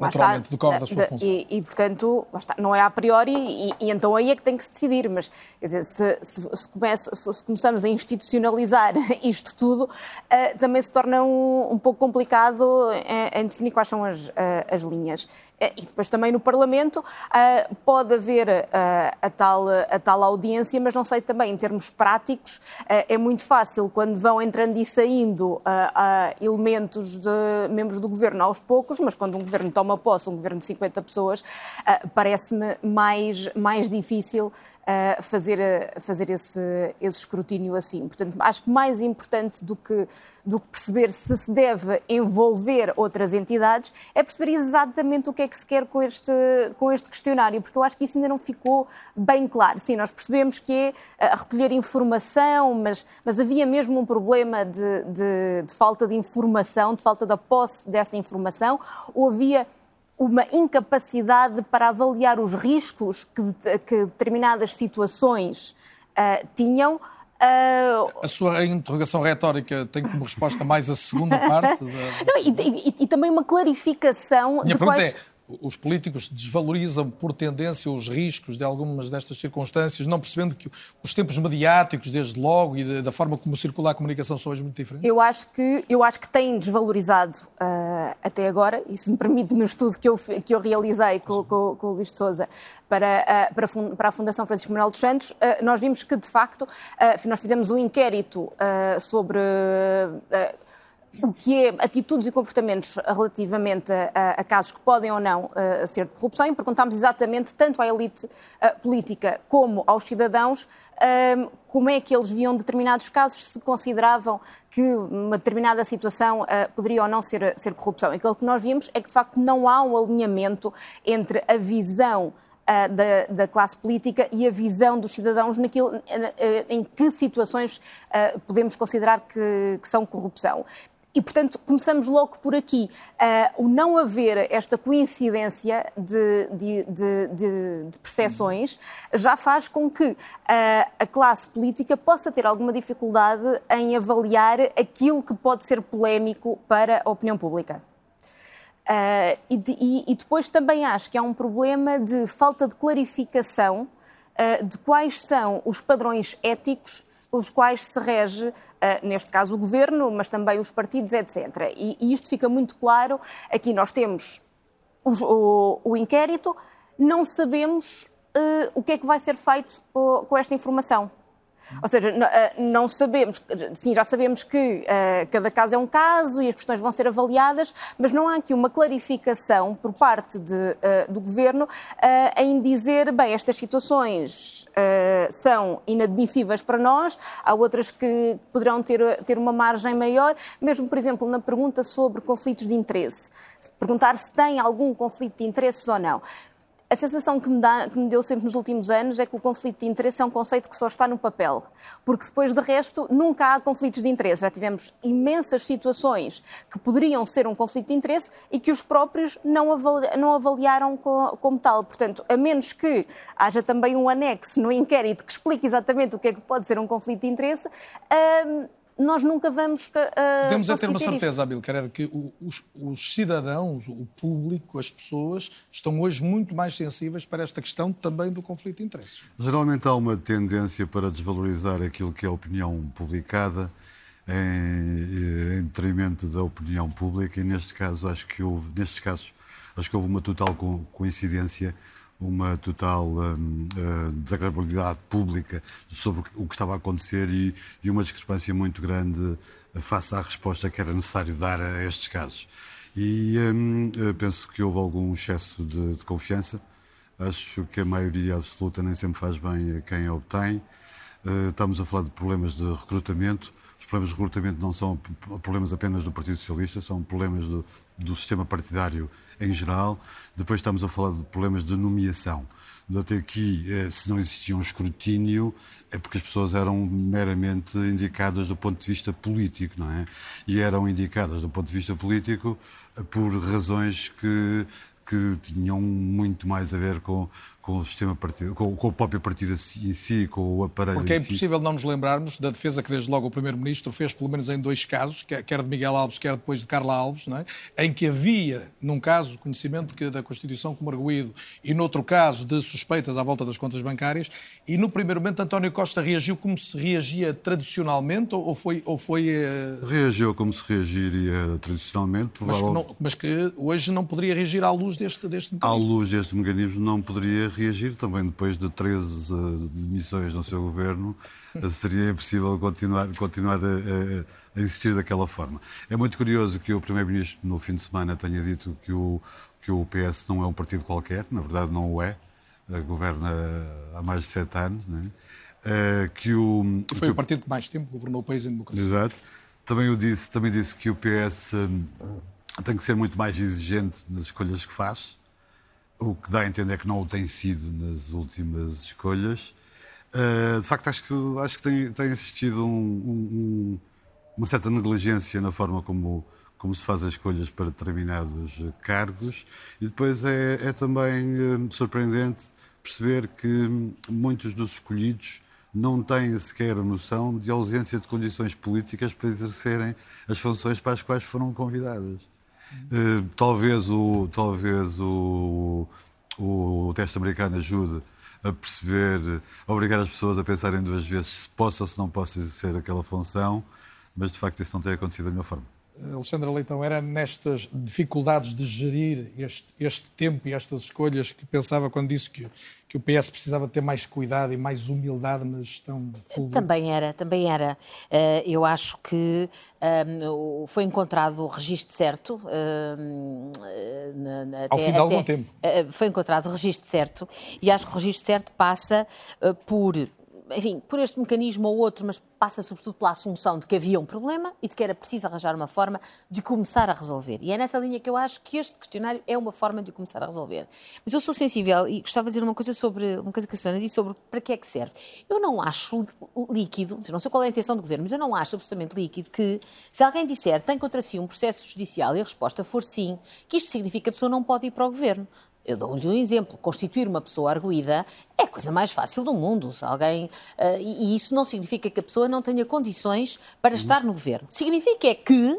[SPEAKER 2] naturalmente, decorre da sua função.
[SPEAKER 14] E, e portanto, está, não é a priori, e, e, então aí é que tem que se decidir. Mas, quer dizer, se, se, se, comece, se começamos a institucionalizar isto tudo, uh, também se torna um, um pouco complicado em, em, definir quais são as, uh, as linhas. Uh, e depois também no Parlamento pode haver a, tal, a tal audiência, mas não sei também, em termos práticos, é muito fácil quando vão entrando e saindo elementos de membros do governo aos poucos, mas quando um governo toma posse um governo de 50 pessoas, parece-me mais, mais difícil fazer, fazer esse, esse escrutínio assim. Portanto, acho que mais importante do que, do que perceber se se deve envolver outras entidades é perceber exatamente o que é que se quer com este, com este questionário, porque eu acho que isso ainda não ficou bem claro. Sim, nós percebemos que é recolher informação, mas, mas havia mesmo um problema de, de, de falta de informação, de falta da posse desta informação, ou havia uma incapacidade para avaliar os riscos que, que determinadas situações uh, tinham.
[SPEAKER 2] Uh... A sua interrogação retórica tem como resposta mais a segunda parte? Da...
[SPEAKER 14] Não, e, e, e, também uma clarificação
[SPEAKER 2] Minha
[SPEAKER 14] de quais...
[SPEAKER 2] É, os políticos desvalorizam por tendência os riscos de algumas destas circunstâncias, não percebendo que os tempos mediáticos, desde logo, e da forma como circula a comunicação são hoje muito diferentes?
[SPEAKER 14] Eu acho que, eu acho que têm desvalorizado uh, até agora, e se me permite, no estudo que eu, que eu realizei com, com, com o Luís de Souza para, uh, para, para, a Fundação Francisco Manuel dos Santos, uh, nós vimos que, de facto, nós fizemos um inquérito sobre o que é atitudes e comportamentos relativamente a, a casos que podem ou não uh, ser de corrupção e perguntámos exatamente tanto à elite uh, política como aos cidadãos uh, como é que eles viam determinados casos, se consideravam que uma determinada situação poderia ou não ser, ser corrupção. E aquilo que nós vimos é que, de facto, não há um alinhamento entre a visão Uh, da, da, classe política e a visão dos cidadãos naquilo, uh, em que situações uh, podemos considerar que, que, são corrupção. E, portanto, começamos logo por aqui. Uh, o não haver esta coincidência de, de, de, de percepções já faz com que uh, a classe política possa ter alguma dificuldade em avaliar aquilo que pode ser polémico para a opinião pública. Uh, e, e, e, depois também acho que há um problema de falta de clarificação de quais são os padrões éticos pelos quais se rege, uh, neste caso, o governo, mas também os partidos, etc. E, e isto fica muito claro. Aqui nós temos o, o, inquérito, não sabemos uh, o que é que vai ser feito uh, com esta informação. Ou seja, eh, não sabemos, sim, já sabemos que uh, cada caso é um caso e as questões vão ser avaliadas, mas não há aqui uma clarificação por parte de, uh, do Governo uh, em dizer, bem, estas situações são inadmissíveis para nós, há outras que poderão ter, ter uma margem maior, mesmo, por exemplo, na pergunta sobre conflitos de interesse, perguntar se tem algum conflito de interesses ou não. A sensação que me, dá, que me, deu sempre nos últimos anos é que o conflito de interesse é um conceito que só está no papel, porque depois de resto nunca há conflitos de interesse. Já tivemos imensas situações que poderiam ser um conflito de interesse e que os próprios não, avali, não avaliaram como, tal. Portanto, a menos que haja também um anexo no inquérito que explique exatamente o que é que pode ser um conflito de interesse. Hum, nós nunca vamos. Uh,
[SPEAKER 2] Podemos é ter uma certeza, Abil, que era que os, os, cidadãos, o público, as pessoas, estão hoje muito mais sensíveis para esta questão também do conflito de interesses.
[SPEAKER 15] Geralmente há uma tendência para desvalorizar aquilo que é a opinião publicada em, em detrimento da opinião pública e neste caso acho que houve, nestes casos, acho que houve uma total coincidência uma total um, uh, desagradabilidade pública sobre o que estava a acontecer e, e, uma discrepância muito grande face à resposta que era necessário dar a estes casos. E um, penso que houve algum excesso de, de, confiança. Acho que a maioria absoluta nem sempre faz bem a quem a obtém. Uh, estamos a falar de problemas de recrutamento. Os problemas de recrutamento não são problemas apenas do Partido Socialista, são problemas do, do sistema partidário em geral. Depois estamos a falar de problemas de nomeação. Até aqui, eh, se não existia um escrutínio, é porque as pessoas eram meramente indicadas do ponto de vista político, não é? E eram indicadas do ponto de vista político por razões que que tinham muito mais a ver com, com o sistema partido, com, com, o próprio partido em si, com o aparelho
[SPEAKER 2] Porque é
[SPEAKER 15] si.
[SPEAKER 2] impossível não nos lembrarmos da defesa que desde logo o Primeiro-Ministro fez, pelo menos em dois casos, quer de Miguel Alves, quer depois de Carla Alves, é? em que havia, num caso, conhecimento da Constituição como arguído e noutro caso de suspeitas à volta das contas bancárias, e no primeiro momento António Costa reagiu como se reagia tradicionalmente ou foi... Ou foi uh...
[SPEAKER 15] Reagiu como se reagiria tradicionalmente,
[SPEAKER 2] provavelmente. Mas que, mas que hoje não poderia reagir à luz luz deste, deste
[SPEAKER 15] mecanismo? À luz deste mecanismo não poderia reagir, também depois de 13 uh, demissões no seu governo, uh, seria impossível continuar, continuar a, a, insistir daquela forma. É muito curioso que o Primeiro-Ministro, no fim de semana, tenha dito que o, que o PS não é um partido qualquer, na verdade não o é, uh, governa há mais de sete anos, né? que o,
[SPEAKER 2] Foi
[SPEAKER 15] que
[SPEAKER 2] o partido que mais tempo governou o país em democracia.
[SPEAKER 15] Exato. Também, eu disse, também disse que o PS tem que ser muito mais exigente nas escolhas que faz, o que dá a entender que não o tem sido nas últimas escolhas. Uh, de facto, acho que, acho que tem, tem existido um, um, uma certa negligência na forma como, como se faz as escolhas para determinados cargos e depois é, é também uh, surpreendente perceber que muitos dos escolhidos não têm sequer noção de ausência de condições políticas para exercerem as funções para as quais foram convidadas. Uh, talvez o, talvez o, o teste americano ajude a perceber, a obrigar as pessoas a pensarem duas vezes se possa ou se não possa exercer aquela função, mas de facto isso não tem acontecido da melhor forma.
[SPEAKER 2] Alexandra Leitão, era nestas dificuldades de gerir este, este tempo e estas escolhas que pensava quando disse que, que o PS precisava ter mais cuidado e mais humildade na gestão pública?
[SPEAKER 13] Também era, também era. Eh, eu acho que um, foi encontrado o registro certo. Um,
[SPEAKER 2] na, Ao fim de algum tempo.
[SPEAKER 13] Eh, foi encontrado o registro certo e acho que o registro certo passa uh, por enfim, por este mecanismo ou outro, mas passa sobretudo pela assunção de que havia um problema e de que era preciso arranjar uma forma de começar a resolver. E é nessa linha que eu acho que este questionário é uma forma de começar a resolver. Mas eu sou sensível e gostava de dizer uma coisa sobre uma coisa que a Susana disse sobre para que é que serve. Eu não acho líquido, não sei qual é a intenção do governo, mas eu não acho absolutamente líquido que se alguém disser tem contra si um processo judicial e a resposta for sim, que isto significa que a pessoa não pode ir para o governo. Eu dou-lhe um exemplo. Constituir uma pessoa arguída é a coisa mais fácil do mundo. Se alguém, uh, e, isso não significa que a pessoa não tenha condições para uhum. estar no governo. Significa é que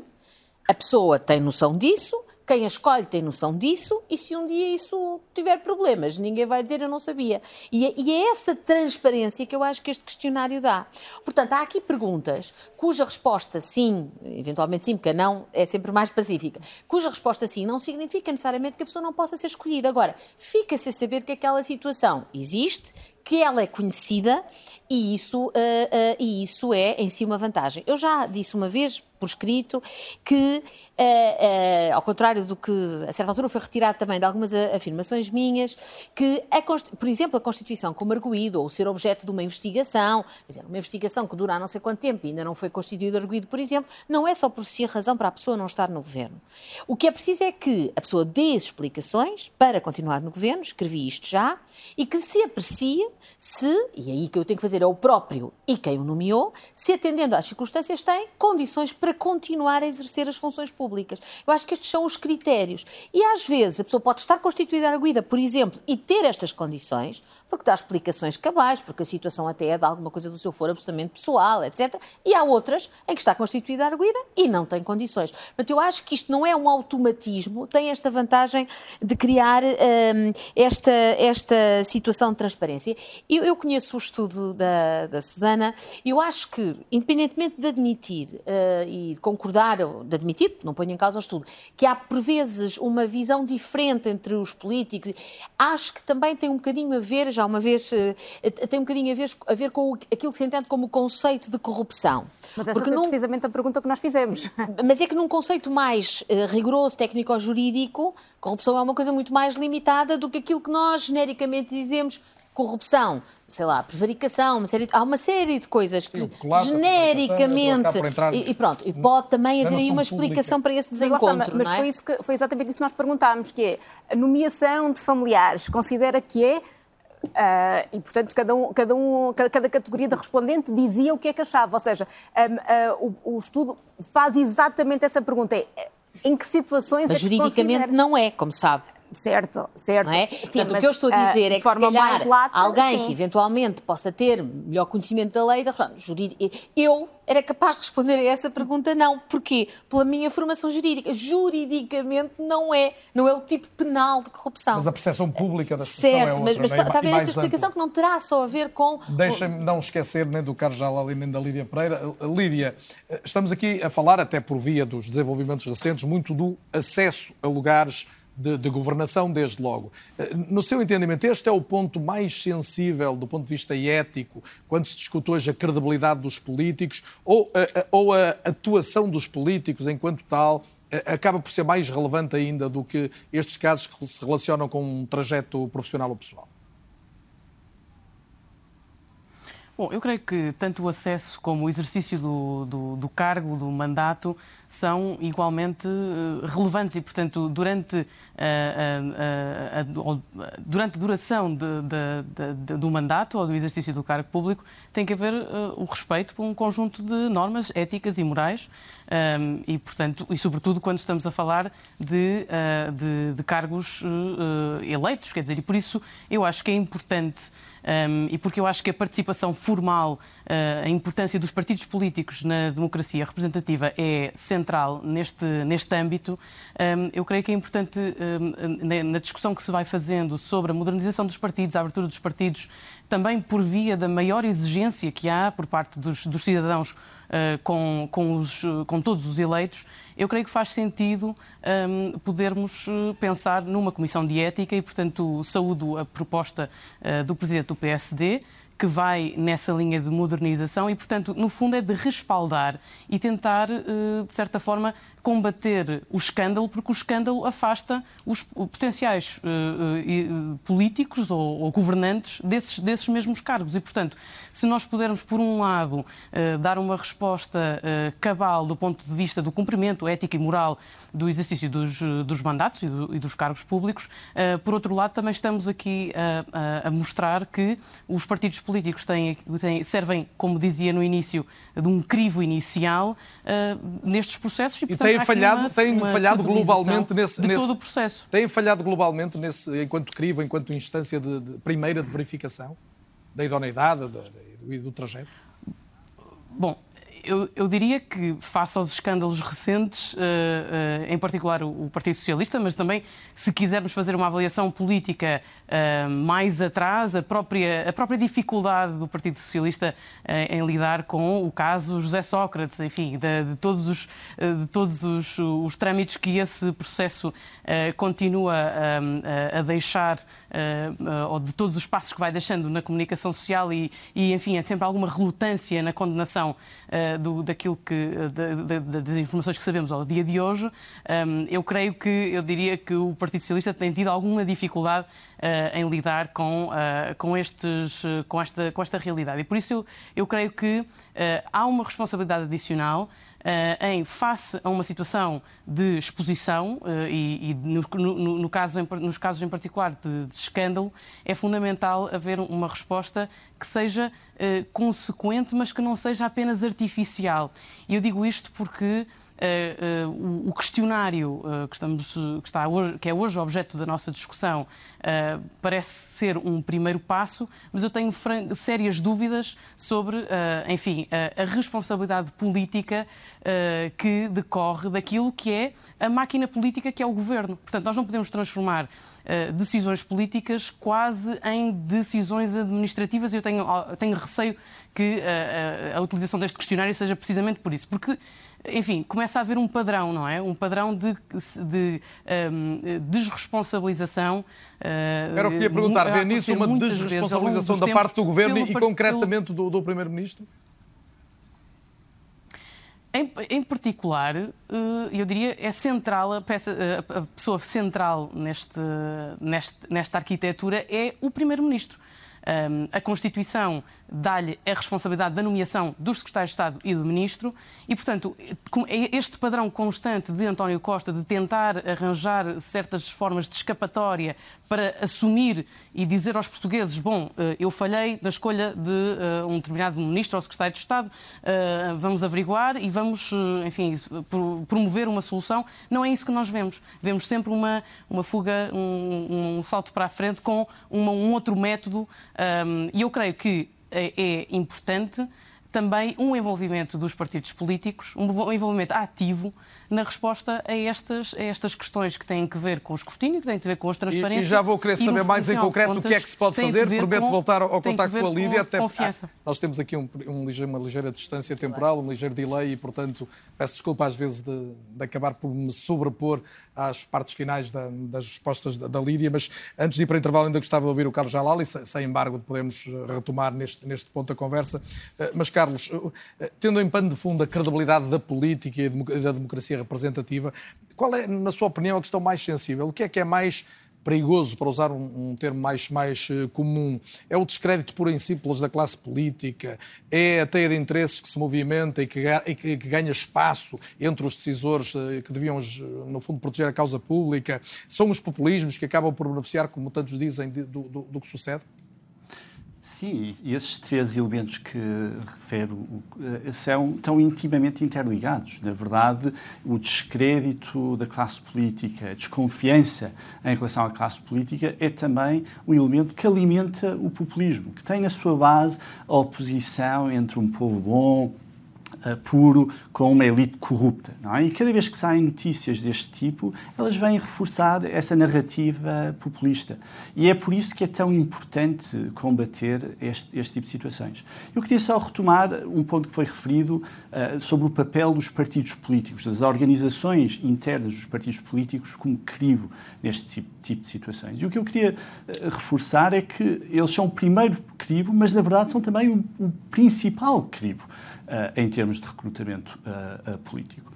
[SPEAKER 13] a pessoa tem noção disso, quem a escolhe tem noção disso e se um dia isso tiver problemas, ninguém vai dizer eu não sabia. E é, e é, essa transparência que eu acho que este questionário dá. Portanto, há aqui perguntas cuja resposta sim, eventualmente sim, porque não é sempre mais pacífica, cuja resposta sim não significa necessariamente que a pessoa não possa ser escolhida. Agora, fica-se a saber que aquela situação existe, que ela é conhecida e isso, uh, uh, e isso é em si uma vantagem. Eu já disse uma vez por escrito que, uh, ao contrário do que a certa altura foi retirado também de algumas afirmações minhas, que, a, por exemplo, a Constituição como arguído ou ser objeto de uma investigação, quer dizer, uma investigação que dura há não sei quanto tempo e ainda não foi constituído arguído, por exemplo, não é só por si a razão para a pessoa não estar no governo. O que é preciso é que a pessoa dê explicações para continuar no governo, escrevi isto já, e que se aprecie se, e aí que eu tenho que fazer é o próprio e quem o nomeou, se atendendo às circunstâncias tem condições para continuar a exercer as funções públicas. Eu acho que estes são os critérios. E às vezes a pessoa pode estar constituída arguida, por exemplo, e ter estas condições, porque dá explicações cabais, porque a situação até é de alguma coisa do seu foro absolutamente pessoal, etc. E há outras em que está constituída arguida e não tem condições. Portanto, eu acho que isto não é um automatismo, tem esta vantagem de criar hum, esta, esta situação de transparência. Eu, eu conheço o estudo da, da Susana eu acho que, independentemente de admitir uh, e de concordar, de admitir, não ponho em causa o estudo, que há por vezes uma visão diferente entre os políticos, acho que também tem um bocadinho a ver, já uma vez, uh, tem um bocadinho a ver, a ver com aquilo que se entende como o conceito de corrupção.
[SPEAKER 14] Mas essa porque foi precisamente a pergunta que nós fizemos.
[SPEAKER 13] Mas é que num conceito mais uh, rigoroso, técnico-jurídico, corrupção é uma coisa muito mais limitada do que aquilo que nós genericamente dizemos corrupção, sei lá, prevaricação, uma série de, há uma série de coisas que Sim, genericamente e, e, pronto, e pode também haver aí uma explicação para esse desencontro,
[SPEAKER 14] mas, mas
[SPEAKER 13] é?
[SPEAKER 14] foi, isso que, foi exatamente isso que nós perguntámos, que é a nomeação de familiares, considera que é Uh, e, portanto, cada, um, cada, um, cada, categoria de respondente dizia o que é que achava. Ou seja, um, uh, o, o, estudo faz exatamente essa pergunta. É, em que situações
[SPEAKER 13] Mas
[SPEAKER 14] é que
[SPEAKER 13] juridicamente
[SPEAKER 14] considera...
[SPEAKER 13] não é, como sabe.
[SPEAKER 14] Certo, certo.
[SPEAKER 13] Não é? Sim, Portanto, o que eu estou a dizer é que se calhar lata, alguém sim. que eventualmente possa ter melhor conhecimento da lei, eu era capaz de responder a essa pergunta não. Porquê? Pela minha formação jurídica. Juridicamente não é, não é o tipo penal de corrupção.
[SPEAKER 2] Mas a percepção pública da situação
[SPEAKER 13] certo,
[SPEAKER 2] é outra.
[SPEAKER 13] Mas, mas
[SPEAKER 2] está,
[SPEAKER 13] está a ver esta explicação que não terá só a ver com...
[SPEAKER 2] Deixem-me não esquecer nem do Carlos Jalali nem da Lídia Pereira. Lídia, estamos aqui a falar, até por via dos desenvolvimentos recentes, muito do acesso a lugares de, de, governação, desde logo. Eh, no seu entendimento, este é o ponto mais sensível do ponto de vista ético, quando se discute hoje a credibilidade dos políticos ou a, ou a atuação dos políticos enquanto tal eh, acaba por ser mais relevante ainda do que estes casos que se relacionam com um trajeto profissional ou pessoal?
[SPEAKER 16] Bom, eu creio que tanto o acesso como o exercício do, do, do cargo, do mandato, são igualmente uh, relevantes e, portanto, durante, uh, uh, durante a duração de, de, de, do mandato ou do exercício do cargo público, tem que haver o respeito por um conjunto de normas éticas e morais e, portanto, e sobretudo quando estamos a falar de, de cargos eleitos, quer dizer, e por isso eu acho que é importante e porque eu acho que a participação formal, a importância dos partidos políticos na democracia representativa é central neste, neste âmbito, um, eu creio que é importante, um, na discussão que se vai fazendo sobre a modernização dos partidos, a abertura dos partidos, também por via da maior exigência que há por parte dos, dos cidadãos Uh, com, com, os, com, todos os eleitos, eu creio que faz sentido um, podermos pensar numa comissão de ética e, portanto, saúdo a proposta uh, do Presidente do PSD, que vai nessa linha de modernização e, portanto, no fundo é de respaldar e tentar, de certa forma, combater o escândalo, porque o escândalo afasta os potenciais uh, uh, políticos ou, ou, governantes desses, desses mesmos cargos. E, portanto, se nós pudermos, por um lado, uh, dar uma resposta cabal do ponto de vista do cumprimento ético e moral do exercício dos, dos mandatos e, do, e, dos cargos públicos, por outro lado, também estamos aqui a, a, mostrar que os partidos políticos têm, têm, servem, como dizia no início, de um crivo inicial nestes processos
[SPEAKER 2] e, portanto, têm falhado, uma falhado globalmente nesse,
[SPEAKER 16] de
[SPEAKER 2] nesse,
[SPEAKER 16] todo o processo.
[SPEAKER 2] Têm falhado globalmente nesse, enquanto crivo, enquanto instância de, de primeira de verificação da idoneidade e do, do trajeto?
[SPEAKER 16] Bom, eu, eu, diria que, face aos escândalos recentes, uh, uh, em particular o, o, Partido Socialista, mas também, se quisermos fazer uma avaliação política uh, mais atrás, a própria, a própria dificuldade do Partido Socialista em lidar com o caso José Sócrates, enfim, de, de todos, os, de todos os, os, trâmites que esse processo continua a deixar, ou de todos os passos que vai deixando na comunicação social e, e enfim, é sempre alguma relutância na condenação do, daquilo que, das informações que sabemos ao dia de hoje, um, eu creio que, eu diria que o Partido Socialista tem tido alguma dificuldade uh, em lidar com, uh, com, estes, com, esta, com esta realidade. E por isso eu, eu creio que há uma responsabilidade adicional em face a uma situação de exposição uh, e, e no, no, no, caso nos casos em particular de, de, escândalo, é fundamental haver uma resposta que seja uh, consequente, mas que não seja apenas artificial. E eu digo isto porque Uh, uh, o questionário uh, que, estamos, que, está hoje, que é hoje objeto da nossa discussão parece ser um primeiro passo, mas eu tenho sérias dúvidas sobre, enfim, a responsabilidade política que decorre daquilo que é a máquina política que é o governo. Portanto, nós não podemos transformar decisões políticas quase em decisões administrativas e eu tenho, tenho receio que a utilização deste questionário seja precisamente por isso. Porque enfim, começa a haver um padrão, não é? Um padrão de, de um, desresponsabilização.
[SPEAKER 2] Uh, Era o que ia perguntar, vê nisso uma desresponsabilização da parte do Governo e concretamente do, do Primeiro-Ministro?
[SPEAKER 16] Em, em, particular, eh, eu diria, é central, a, peça, a pessoa central neste, neste, nesta arquitetura é o Primeiro-Ministro. A Constituição dá-lhe a responsabilidade da nomeação dos secretários de Estado e do Ministro e, portanto, é este padrão constante de António Costa de tentar arranjar certas formas de escapatória para assumir e dizer aos portugueses: bom, eh, eu falhei na escolha de uh, um determinado ministro ou secretário de Estado, uh, vamos averiguar e vamos, enfim, promover uma solução. Não é isso que nós vemos. Vemos sempre uma, uma fuga, um, um salto para a frente com uma, um outro método um, e eu creio que é, é importante também um envolvimento dos partidos políticos, um envolvimento ativo na resposta a estas, a estas questões que têm que ver com o escrutínio, que têm que ver com as transparências.
[SPEAKER 2] E, e já vou querer saber mais em concreto o que é que se pode fazer. Prometo com, voltar ao contato com a Lídia.
[SPEAKER 16] até,
[SPEAKER 2] confiança. Ah, nós temos aqui um, um, uma ligeira distância temporal, um ligeiro delay e, portanto, peço desculpa às vezes de, de acabar por me sobrepor às partes finais da, das respostas da, da, Lídia, mas antes de ir para o intervalo ainda gostava de ouvir o Carlos Jalali, sem, sem embargo de podermos eh, retomar neste, neste ponto da conversa. Eh, mas, Carlos, eh, tendo em pano de fundo a credibilidade da política e da democracia representativa, qual é, na sua opinião, a questão mais sensível? O que é que é mais perigoso, para usar um, um termo mais, mais uh, comum, é o descrédito puro em simples da classe política, é a teia de interesses que se movimenta e que, e que, que ganha espaço entre os decisores que deviam, no fundo, proteger a causa pública, são os populismos que acabam por beneficiar, como tantos dizem, de, do, do, do que sucede?
[SPEAKER 17] Sim, e esses três elementos que refiro eh, são, estão intimamente interligados. Na verdade, o descrédito da classe política, a desconfiança em relação à classe política é também um elemento que alimenta o populismo, que tem na sua base a oposição entre um povo bom, uh, puro com uma elite corrupta. É? E cada vez que saem notícias deste tipo, elas vêm reforçar essa narrativa populista. E é por isso que é tão importante combater este, este tipo de situações. Eu queria só retomar um ponto que foi referido uh, sobre o papel dos partidos políticos, das organizações internas dos partidos políticos como crivo neste tipo, tipo de situações. E o que eu queria uh, reforçar é que eles são o primeiro crivo, mas na verdade são também o, o principal crivo uh, em termos de recrutamento uh, político.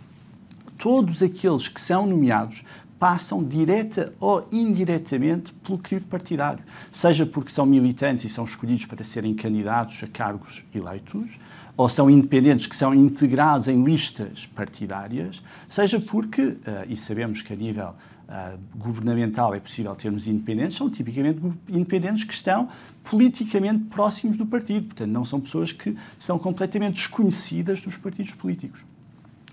[SPEAKER 17] Todos aqueles que são nomeados passam direta ou indiretamente pelo crivo partidário, seja porque são militantes e são escolhidos para serem candidatos a cargos eleitos, ou são independentes que são integrados em listas partidárias, seja porque, e sabemos que a nível Uh, governamental é possível termos independentes, são tipicamente independentes que estão politicamente próximos do partido. Portanto, não são pessoas que são completamente desconhecidas dos partidos políticos.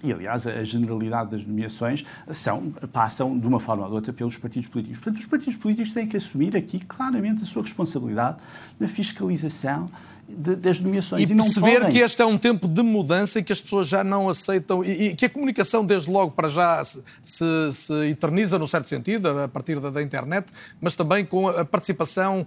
[SPEAKER 17] E, aliás, a generalidade das nomeações são, passam, de uma forma ou de outra, pelos partidos políticos. Portanto, os partidos políticos têm que assumir aqui claramente a sua responsabilidade na fiscalização de, das nomeações.
[SPEAKER 2] E, e perceber podem... que este é um tempo de mudança e que as pessoas já não aceitam e, e que a comunicação, desde logo para já, se, se, se eterniza no certo sentido, a partir da, da, internet, mas também com a participação,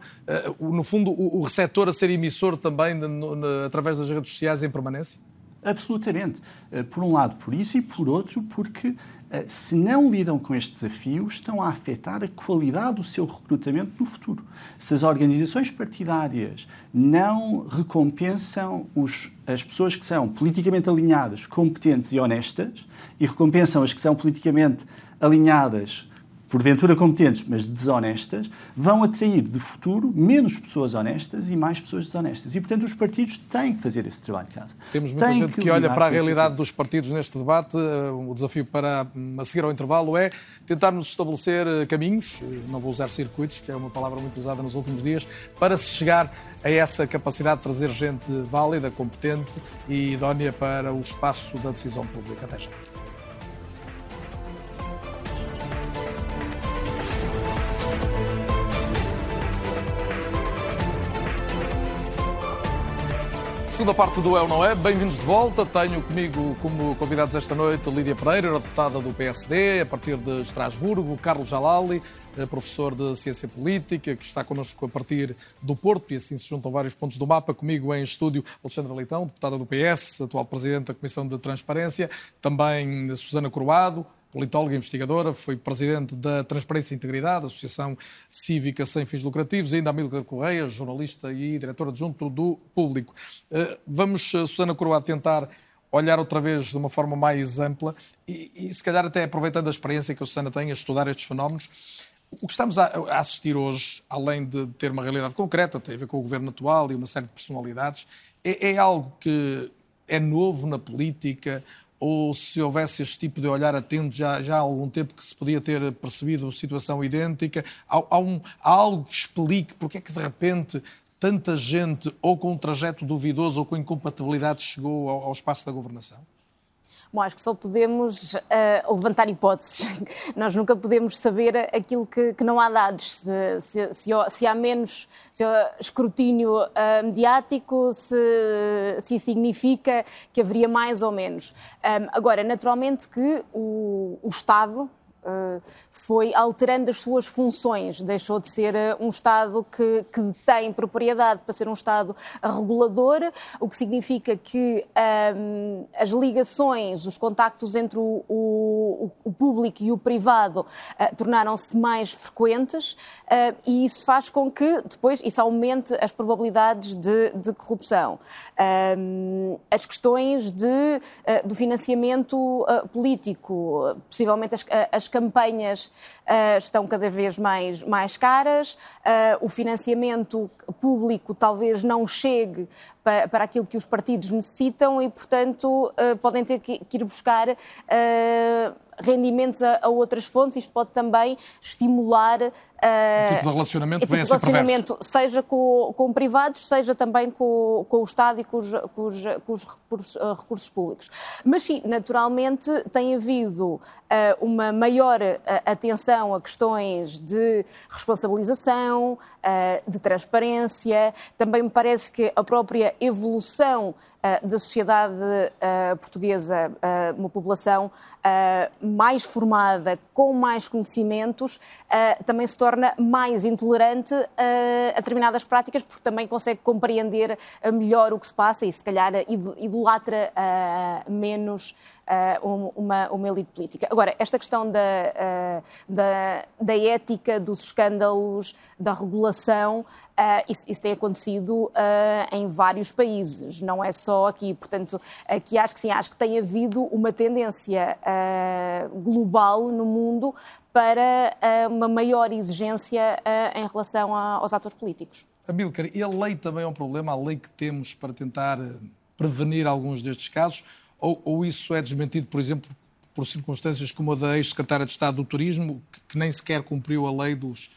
[SPEAKER 2] uh, no fundo, o, o receptor a ser emissor também de, no, no, através das redes sociais em permanência?
[SPEAKER 17] Absolutamente. Uh, por um lado, por isso, e por outro, porque eh, se não lidam com este desafio, estão a afetar a qualidade do seu recrutamento no futuro. Se as organizações partidárias não recompensam os, as pessoas que são politicamente alinhadas, competentes e honestas, e recompensam as que são politicamente alinhadas, porventura competentes, mas desonestas, vão atrair de futuro menos pessoas honestas e mais pessoas desonestas. E, portanto, os partidos têm que fazer esse trabalho de casa.
[SPEAKER 2] Temos muita têm gente que, que olha para a realidade dos partidos neste debate. Eh, o desafio para a seguir ao intervalo é tentarmos estabelecer eh, caminhos, eh, não vou usar circuitos, que é uma palavra muito usada nos últimos dias, para se chegar a essa capacidade de trazer gente válida, competente e idónea para o espaço da decisão pública. Até já. Segunda parte do É ou Não É. Bem-vindos de volta. Tenho comigo como convidados esta noite Lídia Pereira, deputada do PSD, a partir de Estrasburgo, Carlos Jalali, eh, professor de Ciência Política, que está connosco a partir do Porto, e assim se juntam vários pontos do mapa. Comigo em estúdio, Alexandra Leitão, deputada do PS, atual presidente da Comissão de Transparência, também Susana Coroado, politóloga investigadora, foi presidente da Transparência e Integridade, Associação Cívica Sem Fins Lucrativos, e ainda Amílcar Correia, jornalista e diretora adjunto do Público. Eh, vamos, eh, Susana Coroa, tentar olhar outra vez de uma forma mais ampla e, e, se calhar até aproveitando a experiência que a Susana tem a estudar estes fenómenos, o que estamos a, assistir hoje, além de ter uma realidade concreta, tem a ver com o governo atual e uma série de personalidades, é, é algo que é novo na política ou se houvesse este tipo de olhar atento já, já há algum tempo que se podia ter percebido situação idêntica? Há, há, um, há algo que explique porque é que de repente tanta gente ou com um trajeto duvidoso ou com incompatibilidade chegou ao, ao espaço da governação?
[SPEAKER 14] Bom, acho que só podemos uh, levantar hipóteses. Nós nunca podemos saber aquilo que, que não há dados. Se, se, se, se há menos há escrutínio uh, mediático, se, se significa que haveria mais ou menos. Um, agora, naturalmente que o, o Estado, foi alterando as suas funções, deixou de ser eh, um Estado que, que tem propriedade para ser um Estado regulador, o que significa que um, ehm, as ligações, os contactos entre o, o, o público e o privado uh, tornaram-se mais frequentes uh, e isso faz com que depois isso aumente as probabilidades de, de corrupção. Um, ehm, as questões de, uh, do financiamento político, possivelmente as, as campanhas uh, estão cada vez mais, mais caras, uh, o financiamento público talvez não chegue para, para aquilo que os partidos necessitam e, portanto, podem ter que, ir buscar rendimentos a, a, outras fontes, isto pode também estimular uh,
[SPEAKER 2] um tipo de relacionamento,
[SPEAKER 14] tipo de relacionamento seja com, com, privados, seja também com, com o Estado e com os, com os, com os recursos, uh, recursos, públicos. Mas sim, naturalmente tem havido uh, uma maior atenção a questões de responsabilização, de transparência, também me parece que a própria evolução da sociedade portuguesa, uma população mais formada, com mais conhecimentos, também se torna mais intolerante a determinadas práticas, porque também consegue compreender melhor o que se passa e, se calhar, idolatra menos uma, uma elite política. Agora, esta questão da, da, da ética, dos escândalos, da regulação, isso, isso, tem acontecido em vários países, não é só aqui. Portanto, aqui acho que sim, acho que tem havido uma tendência uh, global no mundo para uma maior exigência em relação a, aos atores políticos.
[SPEAKER 2] Amílcar, e a lei também é um problema, a lei que temos para tentar prevenir alguns destes casos, ou, ou isso é desmentido, por exemplo, por circunstâncias como a da ex-secretária de Estado do Turismo, que, que nem sequer cumpriu a lei dos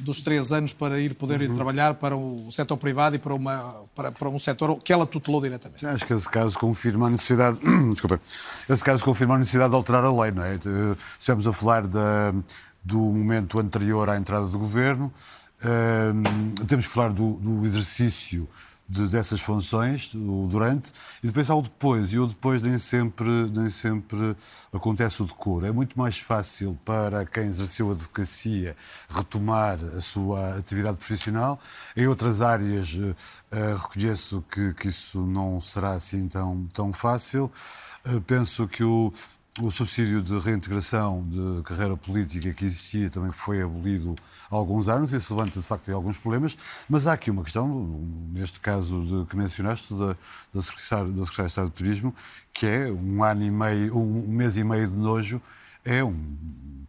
[SPEAKER 2] dos três anos para ir poder ir uhum. trabalhar para o setor privado e para, uma, para, para um setor que ela tutelou diretamente.
[SPEAKER 15] Acho que esse caso confirma a necessidade, desculpa, esse caso confirma a necessidade de alterar a lei, não é? Estamos a falar da, do momento anterior à entrada do governo, uh, temos que falar do, do exercício de, dessas funções, o durante, e depois há o depois, e o depois nem sempre, nem sempre acontece o decoro. É muito mais fácil para quem exerceu a advocacia retomar a sua atividade profissional. Em outras áreas, uh, reconheço que, que isso não será assim tão, tão fácil. Uh, penso que o, o subsídio de reintegração de carreira política que existia também foi abolido há alguns anos, isso levanta de facto alguns problemas, mas há aqui uma questão, neste caso de, que mencionaste, da, da, Secretária, da Secretária de Estado de Turismo, que é um ano e meio, um mês e meio de nojo, é um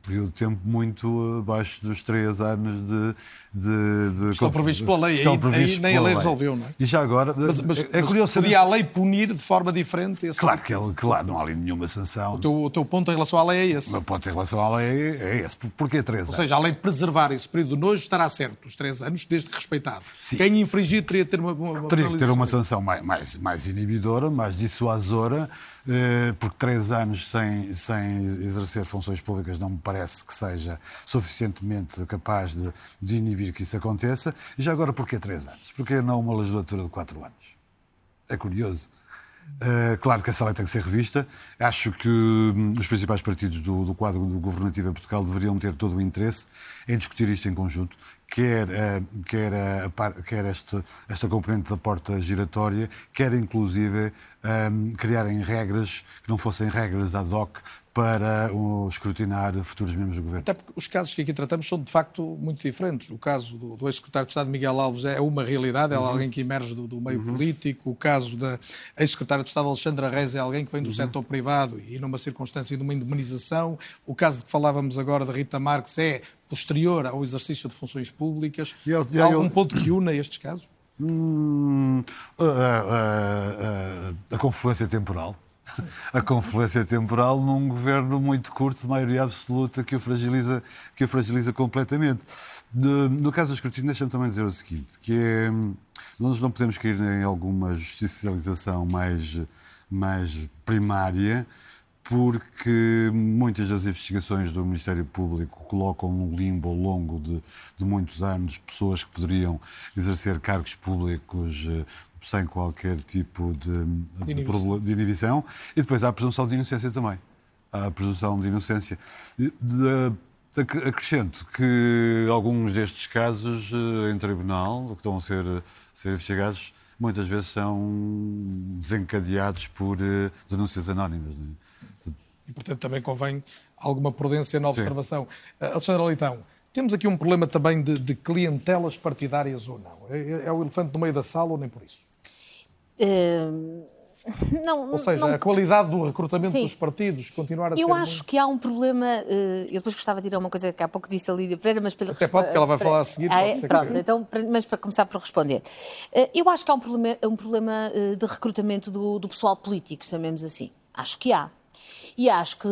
[SPEAKER 15] período de tempo muito abaixo dos três anos de. De, de
[SPEAKER 2] estão previstos pela lei, estão aí, aí nem a lei resolveu, não é?
[SPEAKER 15] E já agora.
[SPEAKER 2] Mas, mas, é curioso podia a lei punir de forma diferente esse.
[SPEAKER 15] Claro que ele, claro, não há ali nenhuma sanção.
[SPEAKER 2] O teu, o teu ponto em relação à lei é esse. O
[SPEAKER 15] meu ponto em relação à lei é esse. Porquê três anos?
[SPEAKER 2] Ou seja, a lei preservar esse período de nojo estará certo, os três anos, desde respeitado. Sim. Quem infringir teria de ter uma. uma
[SPEAKER 15] teria que ter uma sanção mais, mais, mais inibidora, mais dissuasora eh, porque três anos sem, sem exercer funções públicas não me parece que seja suficientemente capaz de, de inibir que isso aconteça. E já agora, porquê três anos? Porquê não uma legislatura de quatro anos? É curioso. Uh, claro que essa lei tem que ser revista. Acho que hum, os principais partidos do, do quadro do governativo em Portugal deveriam ter todo o interesse em discutir isto em conjunto, quer, uh, quer, uh, quer este, esta componente da porta giratória, quer inclusive um, criarem regras que não fossem regras ad hoc para escrutinar futuros membros do governo.
[SPEAKER 2] Até porque os casos que aqui tratamos são de facto muito diferentes. O caso do, do ex-secretário de Estado Miguel Alves é uma realidade, é uhum. alguém que emerge do, do meio uhum. político. O caso da ex-secretária de Estado Alexandra Reis é alguém que vem do uhum. setor privado e numa circunstância de uma indemnização. O caso de que falávamos agora da Rita Marques é posterior ao exercício de funções públicas. Eu, eu, Há algum ponto que una estes casos?
[SPEAKER 15] Hum, a, a, a, a confluência temporal a confluência temporal num governo muito curto de maioria absoluta que o fragiliza, que o fragiliza completamente. No caso do escrutínio, deixa-me também dizer o seguinte, que é, nós não podemos cair em alguma justicialização mais, mais primária, porque muitas das investigações do Ministério Público colocam no limbo ao longo de, de muitos anos pessoas que poderiam exercer cargos públicos eh, sem qualquer tipo de, de, inibição. de, inibição. E depois há a presunção de inocência também. Há a presunção de inocência. De, acrescento que alguns destes casos eh, em tribunal, que estão a ser, a ser investigados, muitas vezes são desencadeados por eh, denúncias anónimas. É?
[SPEAKER 2] E, portanto, também convém alguma prudência na observação. Sim. Uh, Alexandre Leitão, temos aqui um problema também de, de clientelas partidárias ou não. É, é, o elefante no meio da sala ou nem por isso?
[SPEAKER 13] Uh, Não,
[SPEAKER 2] Ou seja,
[SPEAKER 13] não...
[SPEAKER 2] a qualidade do recrutamento
[SPEAKER 13] Sim.
[SPEAKER 2] dos partidos continuar a ser.
[SPEAKER 13] Eu acho
[SPEAKER 2] muito-
[SPEAKER 13] que há um problema. eh, Eu depois gostava de ir a uma coisa que há pouco disse a Lídia Pereira, mas para
[SPEAKER 2] Até pode, porque ela vai
[SPEAKER 13] para-
[SPEAKER 2] falar a seguir,
[SPEAKER 13] Ah,
[SPEAKER 2] pode
[SPEAKER 13] é?
[SPEAKER 2] ser que-
[SPEAKER 13] Pronto, então, mas para começar por responder. Eh, Eu acho que há um problema, um problema eh, de recrutamento do, do pessoal político, chamemos assim. Acho que há. E acho que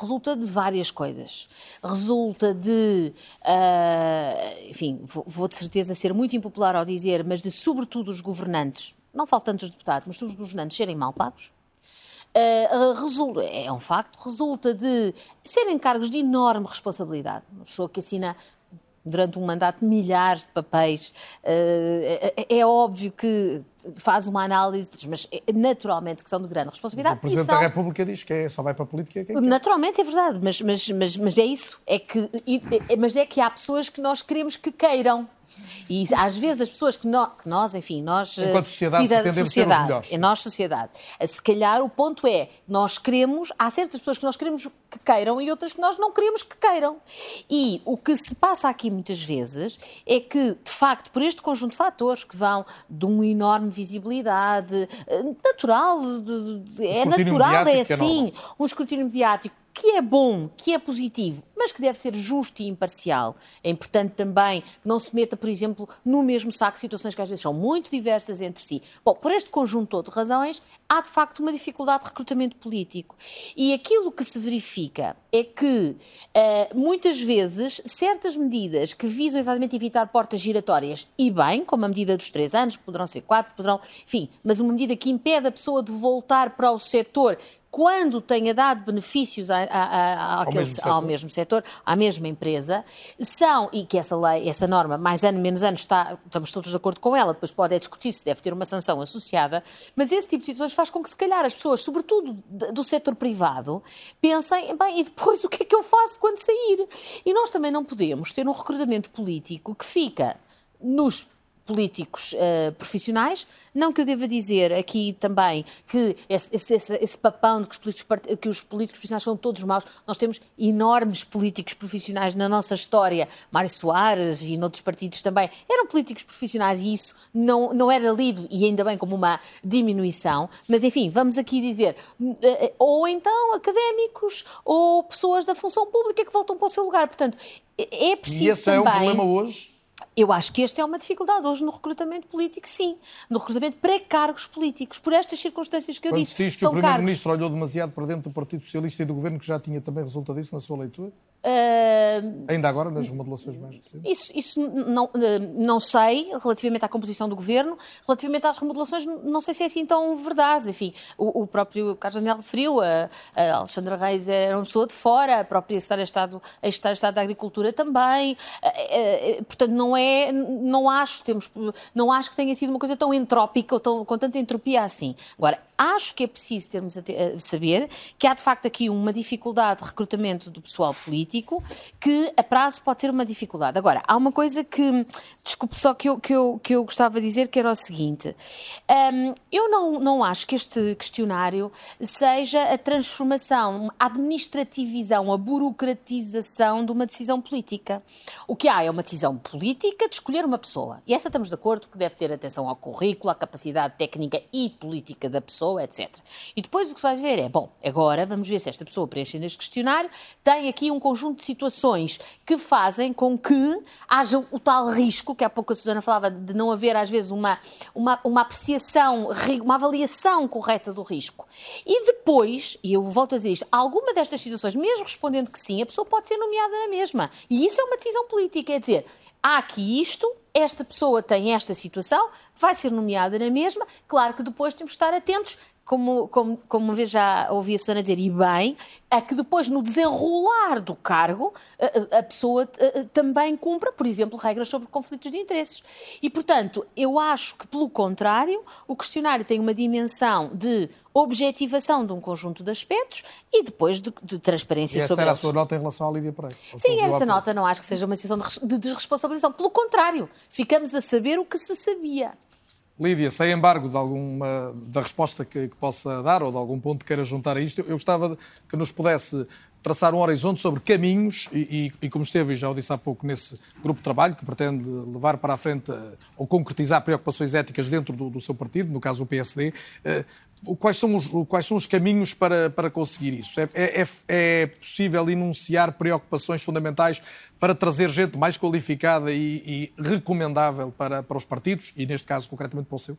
[SPEAKER 13] resulta de várias coisas. Resulta de, ah, enfim, vou, vou de certeza ser muito impopular ao dizer, mas de sobretudo os governantes, não falo tanto dos deputados, mas todos os governantes serem mal pagos. Uh, uh, resulta, é um facto, resulta de serem cargos de enorme responsabilidade. Uma pessoa que assina durante um mandato milhares de papéis, uh, é, é óbvio que faz uma análise, mas é naturalmente que são de grande
[SPEAKER 2] O
[SPEAKER 13] responsabilidade. e
[SPEAKER 2] Presidente
[SPEAKER 13] são-
[SPEAKER 2] da República diz que é, só vai para a política quem quer.
[SPEAKER 13] Naturalmente é verdade, mas, mas, mas, mas é isso. É que, é- mas é que há pessoas que nós queremos que queiram. E às vezes as pessoas que nós, que nós enfim, nós. eh,
[SPEAKER 2] Enquanto sociedade,
[SPEAKER 13] cidad-
[SPEAKER 2] ser
[SPEAKER 13] sociedade, é nós, sociedade. Eh, Se calhar o ponto é, nós queremos, há certas pessoas que nós queremos que queiram e outras que nós não queremos que queiram. E o que se passa aqui muitas vezes é que, de facto, por este conjunto de fatores que vão de uma enorme visibilidade eh, natural, de- de- é natural, é
[SPEAKER 2] é
[SPEAKER 13] assim,
[SPEAKER 2] normal.
[SPEAKER 13] um escrutínio mediático que é bom, que é positivo, mas que deve ser justo e imparcial. É importante também que não se meta, por exemplo, no mesmo saco situações que às vezes são muito diversas entre si. Bom, por este conjunto de razões, há de facto uma dificuldade de recrutamento político. E aquilo que se verifica é que, eh, muitas vezes, certas medidas que visam exatamente evitar portas giratórias, e bem, como a medida dos três anos, poderão ser quatro, poderão, enfim, mas uma medida que impede a pessoa de voltar para o setor quando tenha dado benefícios a- a- a- àquele-
[SPEAKER 2] mesmo
[SPEAKER 13] ao mesmo setor, à mesma empresa, são, e que essa lei, essa norma, mais ano, menos ano, está, estamos todos de acordo com ela, depois pode é discutir se deve ter uma sanção associada, mas esse tipo de situações faz com que, se calhar, as pessoas, sobretudo do setor privado, pensem, bem, e depois o que é que eu faço quando sair? E nós também não podemos ter um recrutamento político que fica nos políticos eh, profissionais. Não que eu deva dizer aqui também que esse, esse- esse- papão de que os, políticos, que os políticos profissionais são todos maus. Nós temos enormes políticos profissionais na nossa história. Mário Soares e noutros partidos também eram políticos profissionais e isso não, não era lido, e ainda bem, como uma diminuição. Mas, enfim, vamos aqui dizer, eh, eh, ou então académicos ou pessoas da função pública que voltam para o seu lugar. Portanto, é é preciso
[SPEAKER 2] E esse é um
[SPEAKER 13] também...
[SPEAKER 2] problema hoje?
[SPEAKER 13] Eu acho que este é uma dificuldade hoje no recrutamento político, sim. No recrutamento para cargos políticos, por estas circunstâncias que eu
[SPEAKER 2] Quando
[SPEAKER 13] disse.
[SPEAKER 2] se diz que
[SPEAKER 13] São
[SPEAKER 2] o
[SPEAKER 13] cargos.
[SPEAKER 2] Primeiro-Ministro olhou demasiado para dentro do Partido Socialista e do Governo, que já tinha também resulta disso na sua leitura?
[SPEAKER 13] Ah,
[SPEAKER 2] Ainda agora, nas remodelações mais recentes?
[SPEAKER 13] Isso, isso não, eh, não sei, relativamente à composição do governo, relativamente às remodelações, não sei se é assim tão verdade. Enfim, o, o próprio Carlos Daniel referiu, a, a Alexandra Reis era uma pessoa de fora, a própria Secretária de Estado, a Secretária de Estado da Agricultura também. Eh, eh, Portanto, não é, não acho, temos, não acho que tenha sido uma coisa tão entrópica ou tão, com tanta entropia assim. Agora, acho que é preciso termos a te- a saber que há de facto aqui uma dificuldade de recrutamento do pessoal político que a prazo pode ser uma dificuldade. Agora, há uma coisa que, desculpe só que eu, que eu, que eu gostava de dizer que era o seguinte: hum, eu não, não acho que este questionário seja a transformação, a administrativização, a burocratização de uma decisão política. O que há é uma decisão política de escolher uma pessoa. E essa estamos de acordo que deve ter atenção ao currículo, à capacidade técnica e política da pessoa, etc. E depois o que se vai ver é, bom, agora vamos ver se esta pessoa preenchendo este questionário tem aqui um conjunto de situações que fazem com que haja o tal risco, que há pouco a Susana falava de não haver às vezes uma, uma, uma apreciação, uma avaliação correta do risco. E depois, e eu volto a dizer isto, alguma destas situações, mesmo respondendo que sim, a pessoa pode ser nomeada na mesma. E isso é uma decisão política, é dizer, há aqui isto, esta pessoa tem esta situação, vai ser nomeada na mesma. Claro que depois temos que estar atentos, como, como, como uma vez já ouvi a Susana dizer, e bem, a que depois no desenrolar do cargo a, a- pessoa também cumpra, por exemplo, regras sobre conflitos de interesses. E, portanto, eu acho que, pelo contrário, o questionário tem uma dimensão de objetivação de um conjunto de aspectos e depois de, de transparência
[SPEAKER 2] E essa
[SPEAKER 13] sobre
[SPEAKER 2] era a sua nota em relação à Lídia Pereira?
[SPEAKER 13] Sim, essa nota não acho que seja uma decisão de de desresponsabilização. Pelo contrário, ficamos a saber o que se sabia.
[SPEAKER 2] Lídia, sem embargo de alguma da resposta que, que possa dar ou de algum ponto que queira juntar a isto, eu gostava que nos pudesse traçar um horizonte sobre caminhos e, e, e como esteve, já o disse há pouco, nesse grupo de trabalho que pretende levar para a frente eh, ou concretizar preocupações éticas dentro do, do seu partido, no caso o PSD, eh, quais, são os, quais são os caminhos para, para conseguir isso? É, é, é possível enunciar preocupações fundamentais para trazer gente mais qualificada e, e recomendável para, para os partidos, e neste caso concretamente para o seu?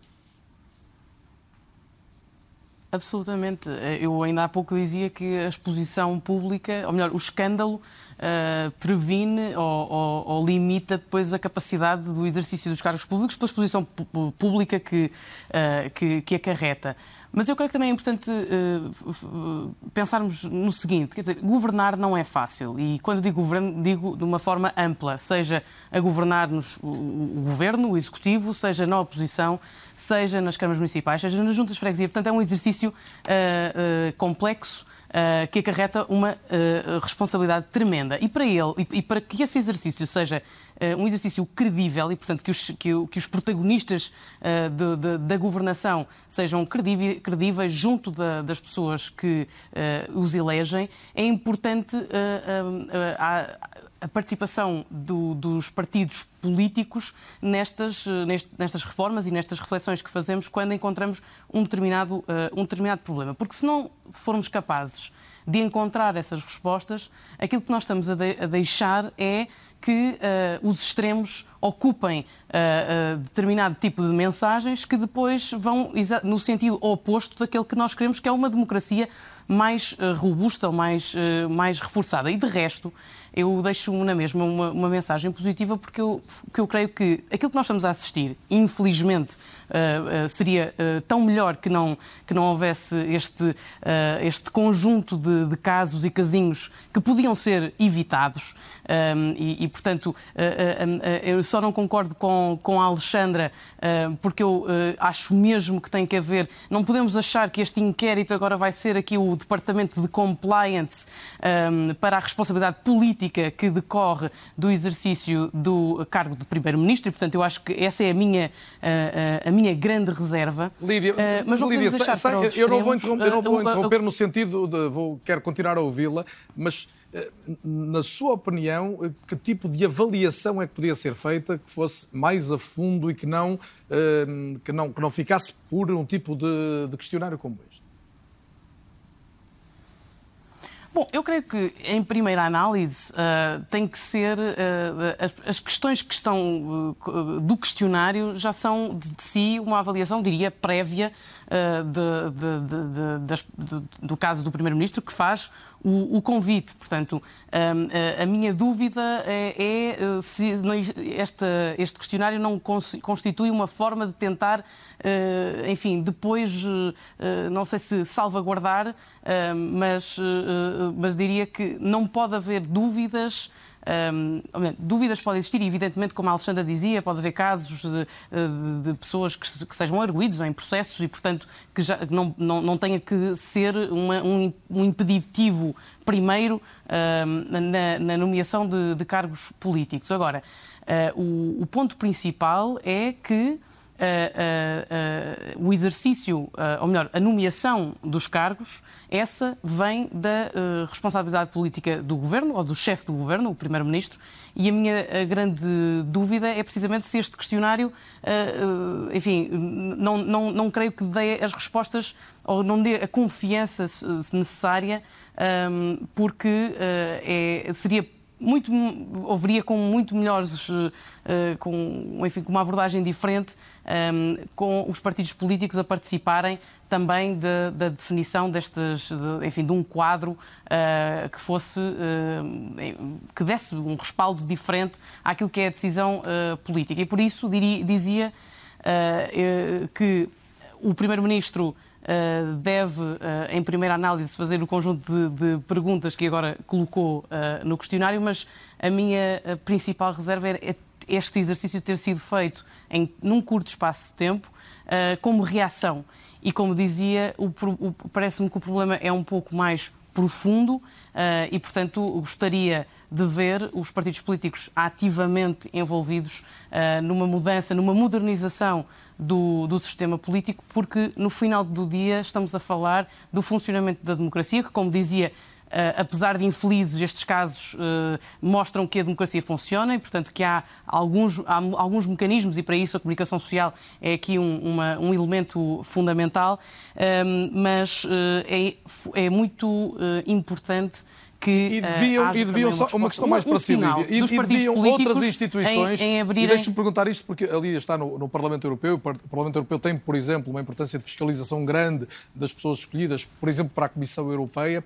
[SPEAKER 16] Absolutamente. Eu ainda há pouco dizia que a exposição pública, ou melhor, o escândalo, uh, previne ou, ou, ou, limita depois a capacidade do exercício dos cargos públicos pela exposição pública que, uh, que, que acarreta. Mas eu creio que também é importante uh, pensarmos no seguinte: quer dizer, governar não é fácil. E quando digo governo, digo de uma forma ampla, seja a governar-nos o, o, governo, o executivo, seja na oposição, seja nas câmaras municipais, seja nas juntas de freguesia. Portanto, é um exercício uh, uh, complexo. Uh, que acarreta uma uh, responsabilidade tremenda. E para ele, e, e, para que esse exercício seja uh, um exercício credível e, portanto, que os, que, que os protagonistas de, de, da governação sejam credíveis junto da, das pessoas que os elegem, é importante a, a participação do, dos partidos políticos nestas, nestas reformas e nestas reflexões que fazemos quando encontramos um determinado, uh, um determinado problema. Porque se não formos capazes de encontrar essas respostas, aquilo que nós estamos a, de, a deixar é que uh, os extremos ocupem uh, uh, determinado tipo de mensagens que depois vão no sentido oposto daquele que nós queremos, que é uma democracia mais robusta ou mais, mais reforçada. E de resto, eu deixo na mesma uma, uma mensagem positiva porque eu, porque eu creio que aquilo que nós estamos a assistir, infelizmente, uh, uh, seria uh, tão melhor que não, que não houvesse este, este conjunto de, de, casos e casinhos que podiam ser evitados. Um, e, e, portanto, eu só não concordo com, com a Alexandra porque eu acho mesmo que tem que haver. Não podemos achar que este inquérito agora vai ser aqui o Departamento de Compliance um, para a responsabilidade política que decorre do exercício do cargo de Primeiro-Ministro e, portanto, eu acho que essa é a minha, a, a minha grande reserva.
[SPEAKER 2] Lídia, uh, mas não deixar sa, sa, eu não vou interromper, eu não vou interromper no sentido de vou, quero continuar a ouvi-la, mas na sua opinião, que tipo de avaliação é que podia ser feita que fosse mais a fundo e que não, que não, que não ficasse por um tipo de, de questionário como este?
[SPEAKER 16] Bom, eu creio que, em primeira análise, uh, tem que ser. Uh, as, as, questões que estão uh, do questionário já são de, de si uma avaliação, diria, prévia de, de, do caso do Primeiro-Ministro, que faz o, o, convite. Portanto, a, a minha dúvida é, é se esta, este questionário não constitui uma forma de tentar, enfim, depois, não sei se salvaguardar, mas, mas diria que não pode haver dúvidas um, dúvidas podem existir, e evidentemente, como a Alexandra dizia, pode haver casos de, de, de pessoas que, que, sejam arguídos em processos e, portanto, que já, não, não, não tenha que ser uma, um, um impeditivo primeiro na, na, nomeação de, de, cargos políticos. Agora, uh, o, o ponto principal é que uh, uh, o exercício, ou melhor, a nomeação dos cargos, essa vem da responsabilidade política do governo, ou do chefe do governo, o primeiro-ministro, e a minha grande dúvida é precisamente se este questionário, enfim, não, não, não creio que dê as respostas ou não dê a confiança necessária, porque é, seria muito, ouviria com muito melhores, uh, com, enfim, com uma abordagem diferente, ehm, com os partidos políticos a participarem também de, da definição destes, de, enfim, de um quadro uh, que fosse, uh, que desse um respaldo diferente àquilo que é a decisão política. E por isso diria, dizia que o Primeiro-Ministro Uh, deve, uh, em primeira análise, fazer o conjunto de, de perguntas que agora colocou uh, no questionário, mas a minha principal reserva é, este exercício ter sido feito em, num curto espaço de tempo, como reação. E, como dizia, parece-me que o problema é um pouco mais profundo uh, e, portanto, gostaria de ver os partidos políticos ativamente envolvidos uh, numa mudança, numa modernização do, do, sistema político, porque no final do dia estamos a falar do funcionamento da democracia, que, como dizia, apesar de infelizes, estes casos mostram que a democracia funciona e, portanto, que há alguns, há alguns mecanismos e para isso a comunicação social é aqui um, uma, um elemento fundamental, mas é, é muito importante que
[SPEAKER 2] e deviam,
[SPEAKER 16] uh,
[SPEAKER 2] e deviam só, uma questão mais
[SPEAKER 16] um,
[SPEAKER 2] para si, Lídia, e, e deviam outras instituições,
[SPEAKER 16] em, em abrirem...
[SPEAKER 2] e deixe-me perguntar isto porque a Lídia está no, no, Parlamento Europeu, o Parlamento Europeu tem, por exemplo, uma importância de fiscalização grande das pessoas escolhidas, por exemplo, para a Comissão Europeia.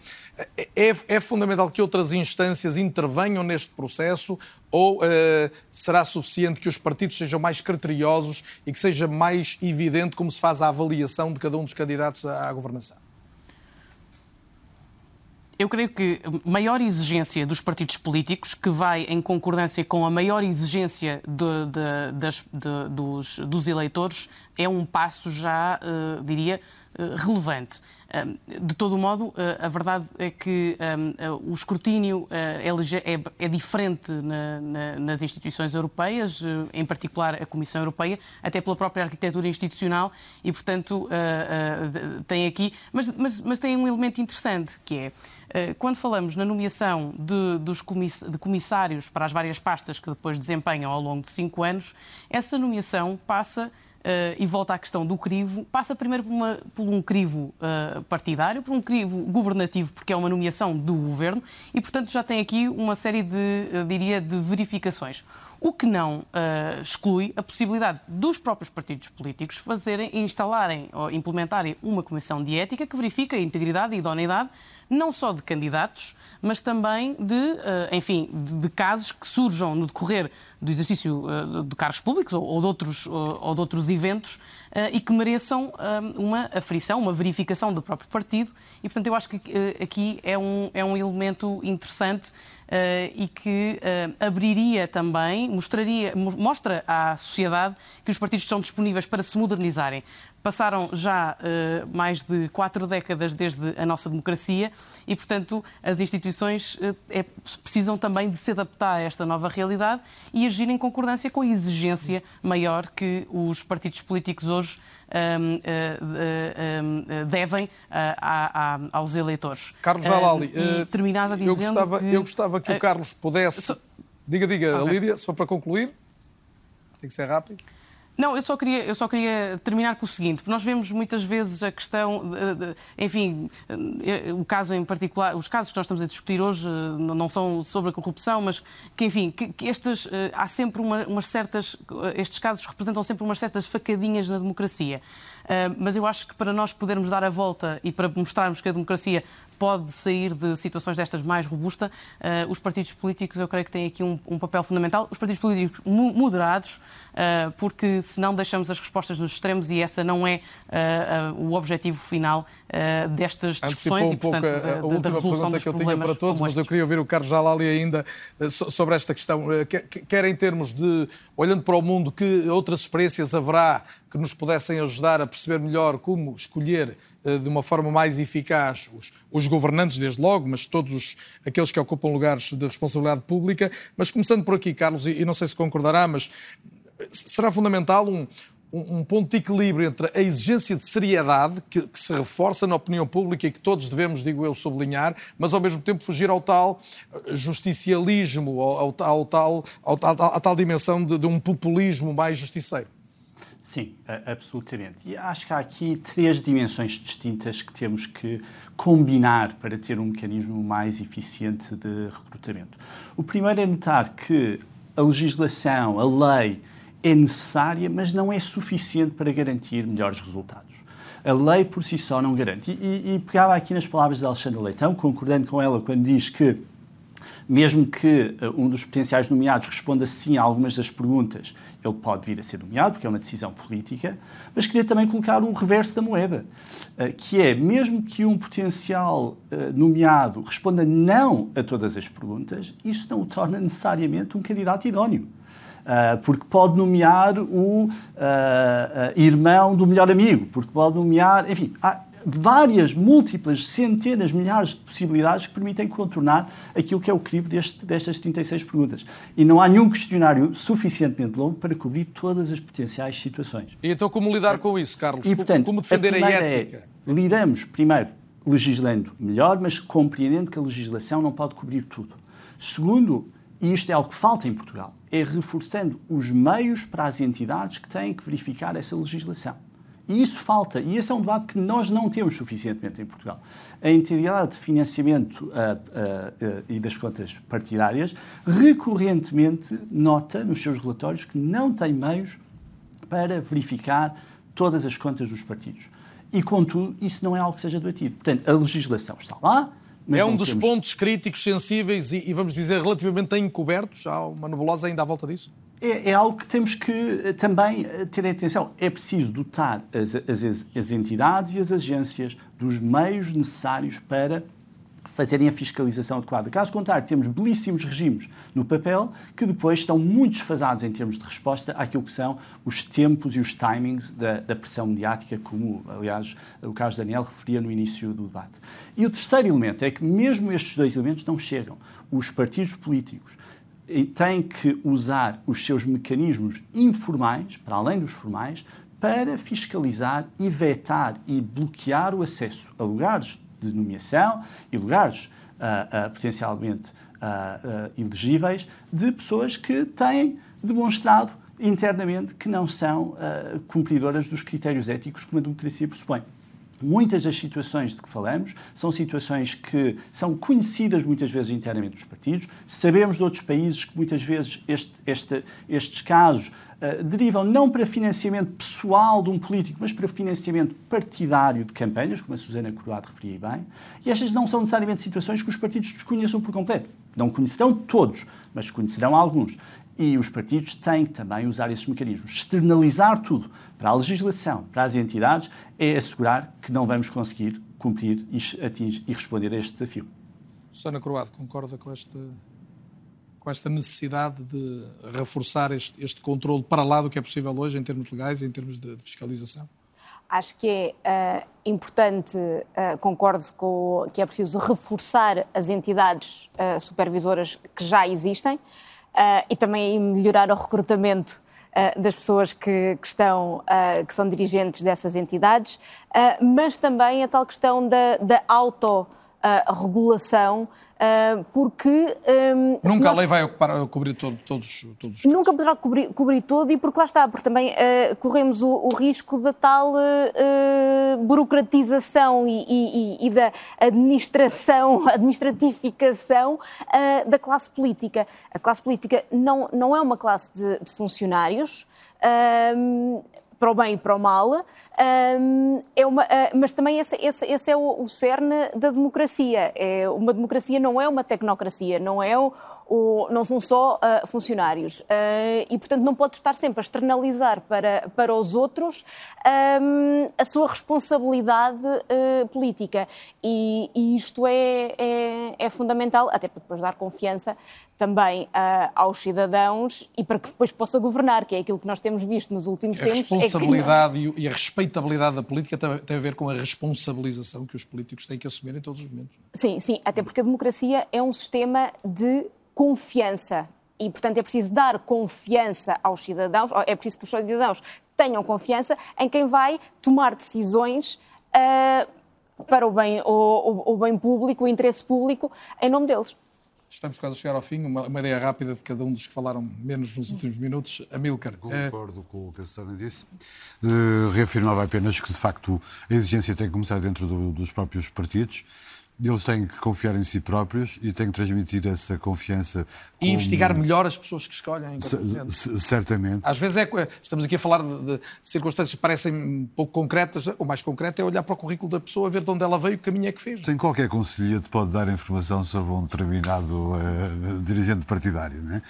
[SPEAKER 2] É, é fundamental que outras instâncias intervenham neste processo ou uh, será suficiente que os partidos sejam mais criteriosos e que seja mais evidente como se faz a avaliação de cada um dos candidatos à, à governação?
[SPEAKER 16] Eu creio que maior exigência dos partidos políticos, que vai em concordância com a maior exigência de, de, das, de, dos, dos, eleitores, é um passo já, uh, diria, uh, relevante. De todo modo, a verdade é que o escrutínio é, é diferente nas instituições europeias, em particular a Comissão Europeia, até pela própria arquitetura institucional e, portanto, tem aqui. Mas, tem um elemento interessante que é quando falamos na nomeação de, comissários para as várias pastas que depois desempenham ao longo de cinco anos, essa nomeação passa e volta à questão do crivo, passa primeiro por, uma, por um crivo uh, partidário, por um crivo governativo, porque é uma nomeação do governo, e portanto já tem aqui uma série de, diria, de verificações. O que não uh, exclui a possibilidade dos próprios partidos políticos fazerem, instalarem ou implementarem uma comissão de ética que verifica a integridade e idoneidade não só de candidatos, mas também de, enfim, de, de casos que surjam no decorrer do exercício de cargos públicos ou, de outros, ou de outros eventos e que mereçam uma aferição, uma verificação do próprio partido. E, portanto, eu acho que aqui é um, é um elemento interessante Uh, e que uh, abriria também, mostraria, mostra à sociedade que os partidos estão disponíveis para se modernizarem. Passaram já uh, mais de quatro décadas desde a nossa democracia e, portanto, as instituições é, precisam também de se adaptar a esta nova realidade e agir em concordância com a exigência maior que os partidos políticos hoje devem a, a, aos eleitores.
[SPEAKER 2] Carlos Jalali,
[SPEAKER 16] uh, terminava dizendo
[SPEAKER 2] eu gostava,
[SPEAKER 16] que...
[SPEAKER 2] eu gostava que o Carlos pudesse... So... Diga, diga, okay. Lídia, for para concluir. Tem que ser rápido.
[SPEAKER 16] Não, eu só, queria, eu só queria terminar com o seguinte, nós vemos muitas vezes a questão, de, de, enfim, eh, o caso em particular, os casos que nós estamos a discutir hoje eh, não são sobre a corrupção, mas que, enfim, que, que estes, eh, há sempre uma, umas certas, estes casos representam sempre umas certas facadinhas na democracia. Mas eu acho que para nós podermos dar a volta e para mostrarmos que a democracia pode sair de situações destas mais robusta, uh, os partidos políticos eu creio que têm aqui um, um papel fundamental. Os partidos políticos moderados, uh, porque senão deixamos as respostas nos extremos e essa não é uh, o objetivo final destas discussões
[SPEAKER 2] um
[SPEAKER 16] e, portanto,
[SPEAKER 2] a, a da, da resolução dos que eu tinha para todos, mas eu queria ouvir o Carlos Jalali ainda sobre esta questão, quer em termos de, olhando para o mundo, que outras experiências haverá que nos pudessem ajudar a perceber melhor como escolher de uma forma mais eficaz os, os governantes, desde logo, mas todos os, aqueles que ocupam lugares de responsabilidade pública. Mas começando por aqui, Carlos, e, e não sei se concordará, mas será fundamental um, um, ponto de equilíbrio entre a exigência de seriedade, que, que, se reforça na opinião pública e que todos devemos, digo eu, sublinhar, mas ao mesmo tempo fugir ao tal eh, justicialismo, ao, ao, ao tal, ao, à tal dimensão de, de um populismo mais justiceiro.
[SPEAKER 17] Sim, absolutamente. E acho que há aqui três dimensões distintas que temos que combinar para ter um mecanismo mais eficiente de recrutamento. O primeiro é notar que a legislação, a lei, é necessária, mas não é suficiente para garantir melhores resultados. A lei por si só não garante. E, e, e pegava aqui nas palavras de Alexandre Leitão, concordando com ela quando diz que mesmo que uh, um dos potenciais nomeados responda sim a algumas das perguntas, ele pode vir a ser nomeado, porque é uma decisão política, mas queria também colocar um reverso da moeda, uh, que é, mesmo que um potencial uh, nomeado responda não a todas as perguntas, isso não o torna necessariamente um candidato idóneo. Uh, porque pode nomear o uh, uh, irmão do melhor amigo, porque pode nomear, enfim, há várias, múltiplas, centenas, milhares de possibilidades que permitem contornar aquilo que é o crivo deste, destas 36 perguntas. E não há nenhum questionário suficientemente longo para cobrir todas as potenciais situações.
[SPEAKER 2] E então como lidar com isso, Carlos?
[SPEAKER 17] E, portanto,
[SPEAKER 2] como defender
[SPEAKER 17] a,
[SPEAKER 2] a ética?
[SPEAKER 17] É, lidamos, primeiro, legislando melhor, mas compreendendo que a legislação não pode cobrir tudo. Segundo, e isto é algo que falta em Portugal, é reforçando os meios para as entidades que têm que verificar essa legislação. E isso falta, e esse é um debate que nós não temos suficientemente em Portugal. A entidade de financiamento uh, uh, uh, e das contas partidárias recorrentemente nota nos seus relatórios que não tem meios para verificar todas as contas dos partidos. E, contudo, isso não é algo que seja debatido. Portanto, a legislação está lá.
[SPEAKER 2] é um dos temos... pontos críticos, sensíveis e, e, vamos dizer, relativamente encobertos. Há uma nebulosa ainda à volta disso?
[SPEAKER 17] É, é, algo que temos que eh, também eh, ter atenção. É preciso dotar as, as, as entidades e as agências dos meios necessários para fazerem a fiscalização adequada. Caso contrário, temos belíssimos regimes no papel que depois estão muito desfasados em termos de resposta àquilo que são os tempos e os timings da, da pressão mediática, como, aliás, o Carlos Daniel referia no início do debate. E o terceiro elemento é que, mesmo estes dois elementos não chegam. Os partidos políticos têm que usar os seus mecanismos informais, para além dos formais, para fiscalizar e vetar e bloquear o acesso a lugares de nomeação e lugares uh, uh, potencialmente uh, elegíveis de pessoas que têm demonstrado internamente que não são cumpridoras dos critérios éticos que uma democracia pressupõe. Muitas das situações de que falamos são situações que são conhecidas muitas vezes internamente dos partidos. Sabemos de outros países que muitas vezes este, este, estes casos uh, derivam não para financiamento pessoal de um político, mas para financiamento partidário de campanhas, como a Susana Croado referia bem. E estas não são necessariamente situações que os partidos desconheçam por completo. Não conhecerão todos, mas conhecerão alguns. E os partidos têm que também usar esses mecanismos. Externalizar tudo para a legislação, para as entidades, é assegurar que não vamos conseguir cumprir e, atingir, e responder a este desafio.
[SPEAKER 2] Susana Croado, concorda com esta, com esta necessidade de reforçar este, este controle para lá do que é possível hoje em termos legais e em termos de, de fiscalização?
[SPEAKER 14] Acho que é uh, importante, uh, concordo com que é preciso reforçar as entidades uh, supervisoras que já existem e também melhorar o recrutamento das pessoas que, que estão, que são dirigentes dessas entidades, mas também a tal questão da, da autorregulação Uh, porque.
[SPEAKER 2] Um, Nunca nós... a lei vai ocupar, cobrir todo, todos, todos os
[SPEAKER 14] Nunca poderá cobrir, cobrir todo, e porque lá está, porque também uh, corremos o, o, risco da tal uh, burocratização e, e, e, da administração, administratificação da classe política. A classe política não, não é uma classe de, de funcionários para o bem e para o mal, um, é uma, uh, mas também esse, esse, esse é o, o, cerne da democracia. É, uma democracia não é uma tecnocracia, não, é o, o não são só uh, funcionários. Uh, e, portanto, não pode estar sempre a externalizar para, para os outros um, a sua responsabilidade política. E, e isto é, é, é, fundamental, até para depois dar confiança também aos cidadãos e para que depois possa governar, que é aquilo que nós temos visto nos últimos tempos.
[SPEAKER 2] A responsabilidade é e a respeitabilidade da política tem a ver com a responsabilização que os políticos têm que assumir em todos os momentos.
[SPEAKER 14] Sim, sim, até porque a democracia é um sistema de confiança. E, portanto, é preciso dar confiança aos cidadãos, é preciso que os cidadãos tenham confiança em quem vai tomar decisões uh, para o bem, o, o, o bem público, o interesse público, em nome deles.
[SPEAKER 2] Estamos quase a chegar ao fim. Uma, uma, ideia rápida de cada um dos que falaram menos nos últimos minutos. Amilcar.
[SPEAKER 15] Concordo é... com o que a Susana disse. Uh, reafirmava apenas que, de facto, a exigência tem que começar dentro do, dos próprios partidos eles têm que confiar em si próprios e têm que transmitir essa confiança.
[SPEAKER 2] E investigar melhor as pessoas que escolhem.
[SPEAKER 15] Certamente.
[SPEAKER 2] Às vezes é, estamos aqui a falar de, de, circunstâncias que parecem um pouco concretas. O mais concreto é olhar para o currículo da pessoa, ver de onde ela veio o caminho é que fez.
[SPEAKER 15] Sem qualquer conselheiro te pode dar informação sobre um determinado uh, dirigente partidário. Né?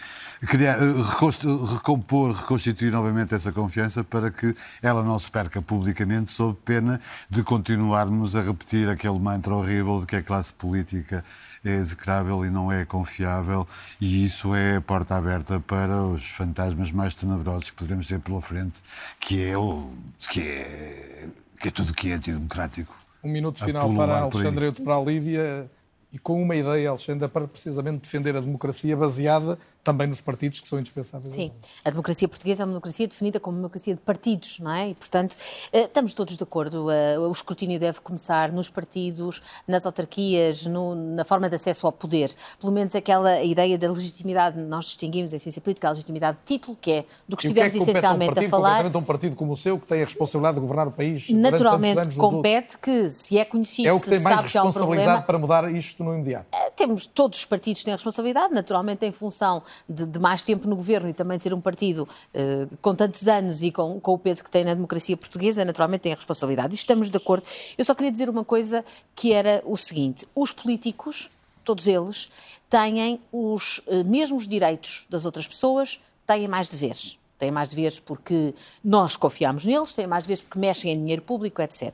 [SPEAKER 15] Criar, uh, recompor, reconstituir novamente essa confiança para que ela não se perca publicamente, sob pena de continuarmos a repetir aquele mantra horrível de que que a classe política é execrável e não é confiável, e isso é a porta aberta para os fantasmas mais tenebrosos que poderemos ter pela frente, que é, o, que é, que é tudo que é antidemocrático.
[SPEAKER 2] Um minuto final para Alexandre e para a Lívia, e com uma ideia, Alexandre, para precisamente defender a democracia baseada também nos partidos que são indispensáveis.
[SPEAKER 13] Sim, a democracia portuguesa é uma democracia definida como democracia de partidos, não é? E, portanto, eh, estamos todos de acordo. Eh, o escrutínio deve começar nos partidos, nas autarquias, no, na forma de acesso ao poder. Pelo menos aquela ideia da legitimidade, nós distinguimos em ciência política a legitimidade de título, que é do que estivemos
[SPEAKER 2] que é que
[SPEAKER 13] essencialmente
[SPEAKER 2] um partido,
[SPEAKER 13] a falar.
[SPEAKER 2] um partido como o seu, que tem a responsabilidade de governar o país.
[SPEAKER 13] Naturalmente, compete que, se é conhecido,
[SPEAKER 2] é o que
[SPEAKER 13] se
[SPEAKER 2] tem mais
[SPEAKER 13] sabe que há um problema.
[SPEAKER 2] responsabilidade para mudar isto no imediato.
[SPEAKER 13] Eh, temos, todos os partidos têm a responsabilidade, naturalmente, em função de, de mais tempo no governo e também de ser um partido eh, com tantos anos e com, com, o peso que tem na democracia portuguesa, naturalmente tem a responsabilidade. Estamos de acordo. Eu só queria dizer uma coisa que era o seguinte: os políticos, todos eles, têm os eh, mesmos direitos das outras pessoas, têm mais deveres. Têm mais deveres porque nós confiamos neles, têm mais deveres porque mexem em dinheiro público, etc.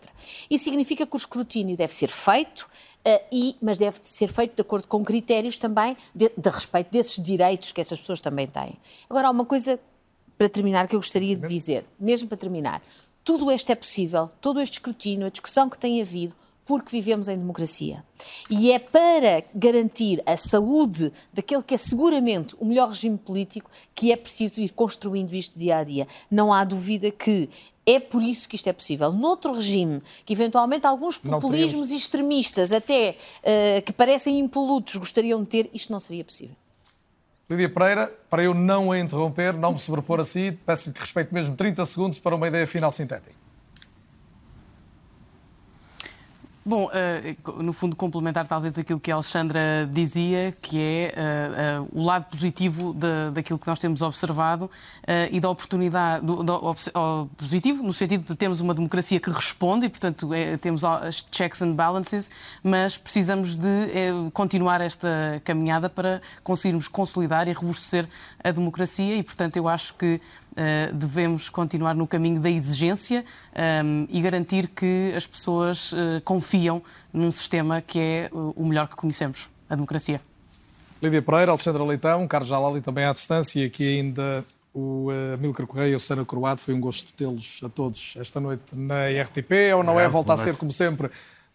[SPEAKER 13] Isso significa que o escrutínio deve ser feito, Uh, e, mas deve ser feito de acordo com critérios também de, de, respeito desses direitos que essas pessoas também têm. Agora, há uma coisa para terminar que eu gostaria de dizer, mesmo para terminar. Tudo isto é possível, todo este escrutínio, a discussão que tem havido, porque vivemos em democracia. E é para garantir a saúde daquele que é seguramente o melhor regime político que é preciso ir construindo isto dia a dia. Não há dúvida que é por isso que isto é possível. Noutro regime, que eventualmente alguns populismos extremistas, até uh, que parecem impolutos, gostariam de ter, isto não seria possível.
[SPEAKER 2] Lídia Pereira, para eu não a interromper, não me sobrepor a si, peço-lhe que respeite mesmo 30 segundos para uma ideia final sintética.
[SPEAKER 16] Bom, uh, no fundo, complementar talvez aquilo que a Alexandra dizia, que é uh, uh, o lado positivo daquilo que nós temos observado e da oportunidade, do, do, positivo, no sentido de termos uma democracia que responde e, portanto, é, temos as checks and balances, mas precisamos de é, continuar esta caminhada para conseguirmos consolidar e robustecer a democracia e, portanto, eu acho que Uh, devemos continuar no caminho da exigência um, ehm, e garantir que as pessoas uh, confiam num sistema que é uh, o melhor que conhecemos, a democracia.
[SPEAKER 2] Lídia Pereira, Alexandra Leitão, Carlos Jalali também à distância e aqui ainda o uh, Milcar Correia e a Susana Croado. Foi um gosto tê-los a todos esta noite na RTP. Ou não é? Volta a ser, como sempre,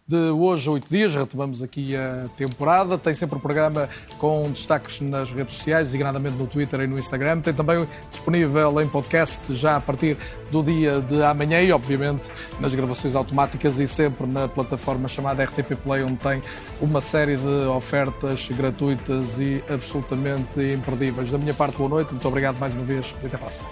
[SPEAKER 2] de hoje a oito dias. Retomamos aqui a temporada. Tem sempre o programa com destaques nas redes sociais, designadamente no Twitter e no Instagram. Tem também disponível em podcast já a partir do dia de amanhã e, obviamente, nas gravações automáticas e sempre na plataforma chamada RTP Play, onde tem uma série de ofertas gratuitas e absolutamente imperdíveis. Da minha parte, boa noite. Muito obrigado mais uma vez e até a próxima.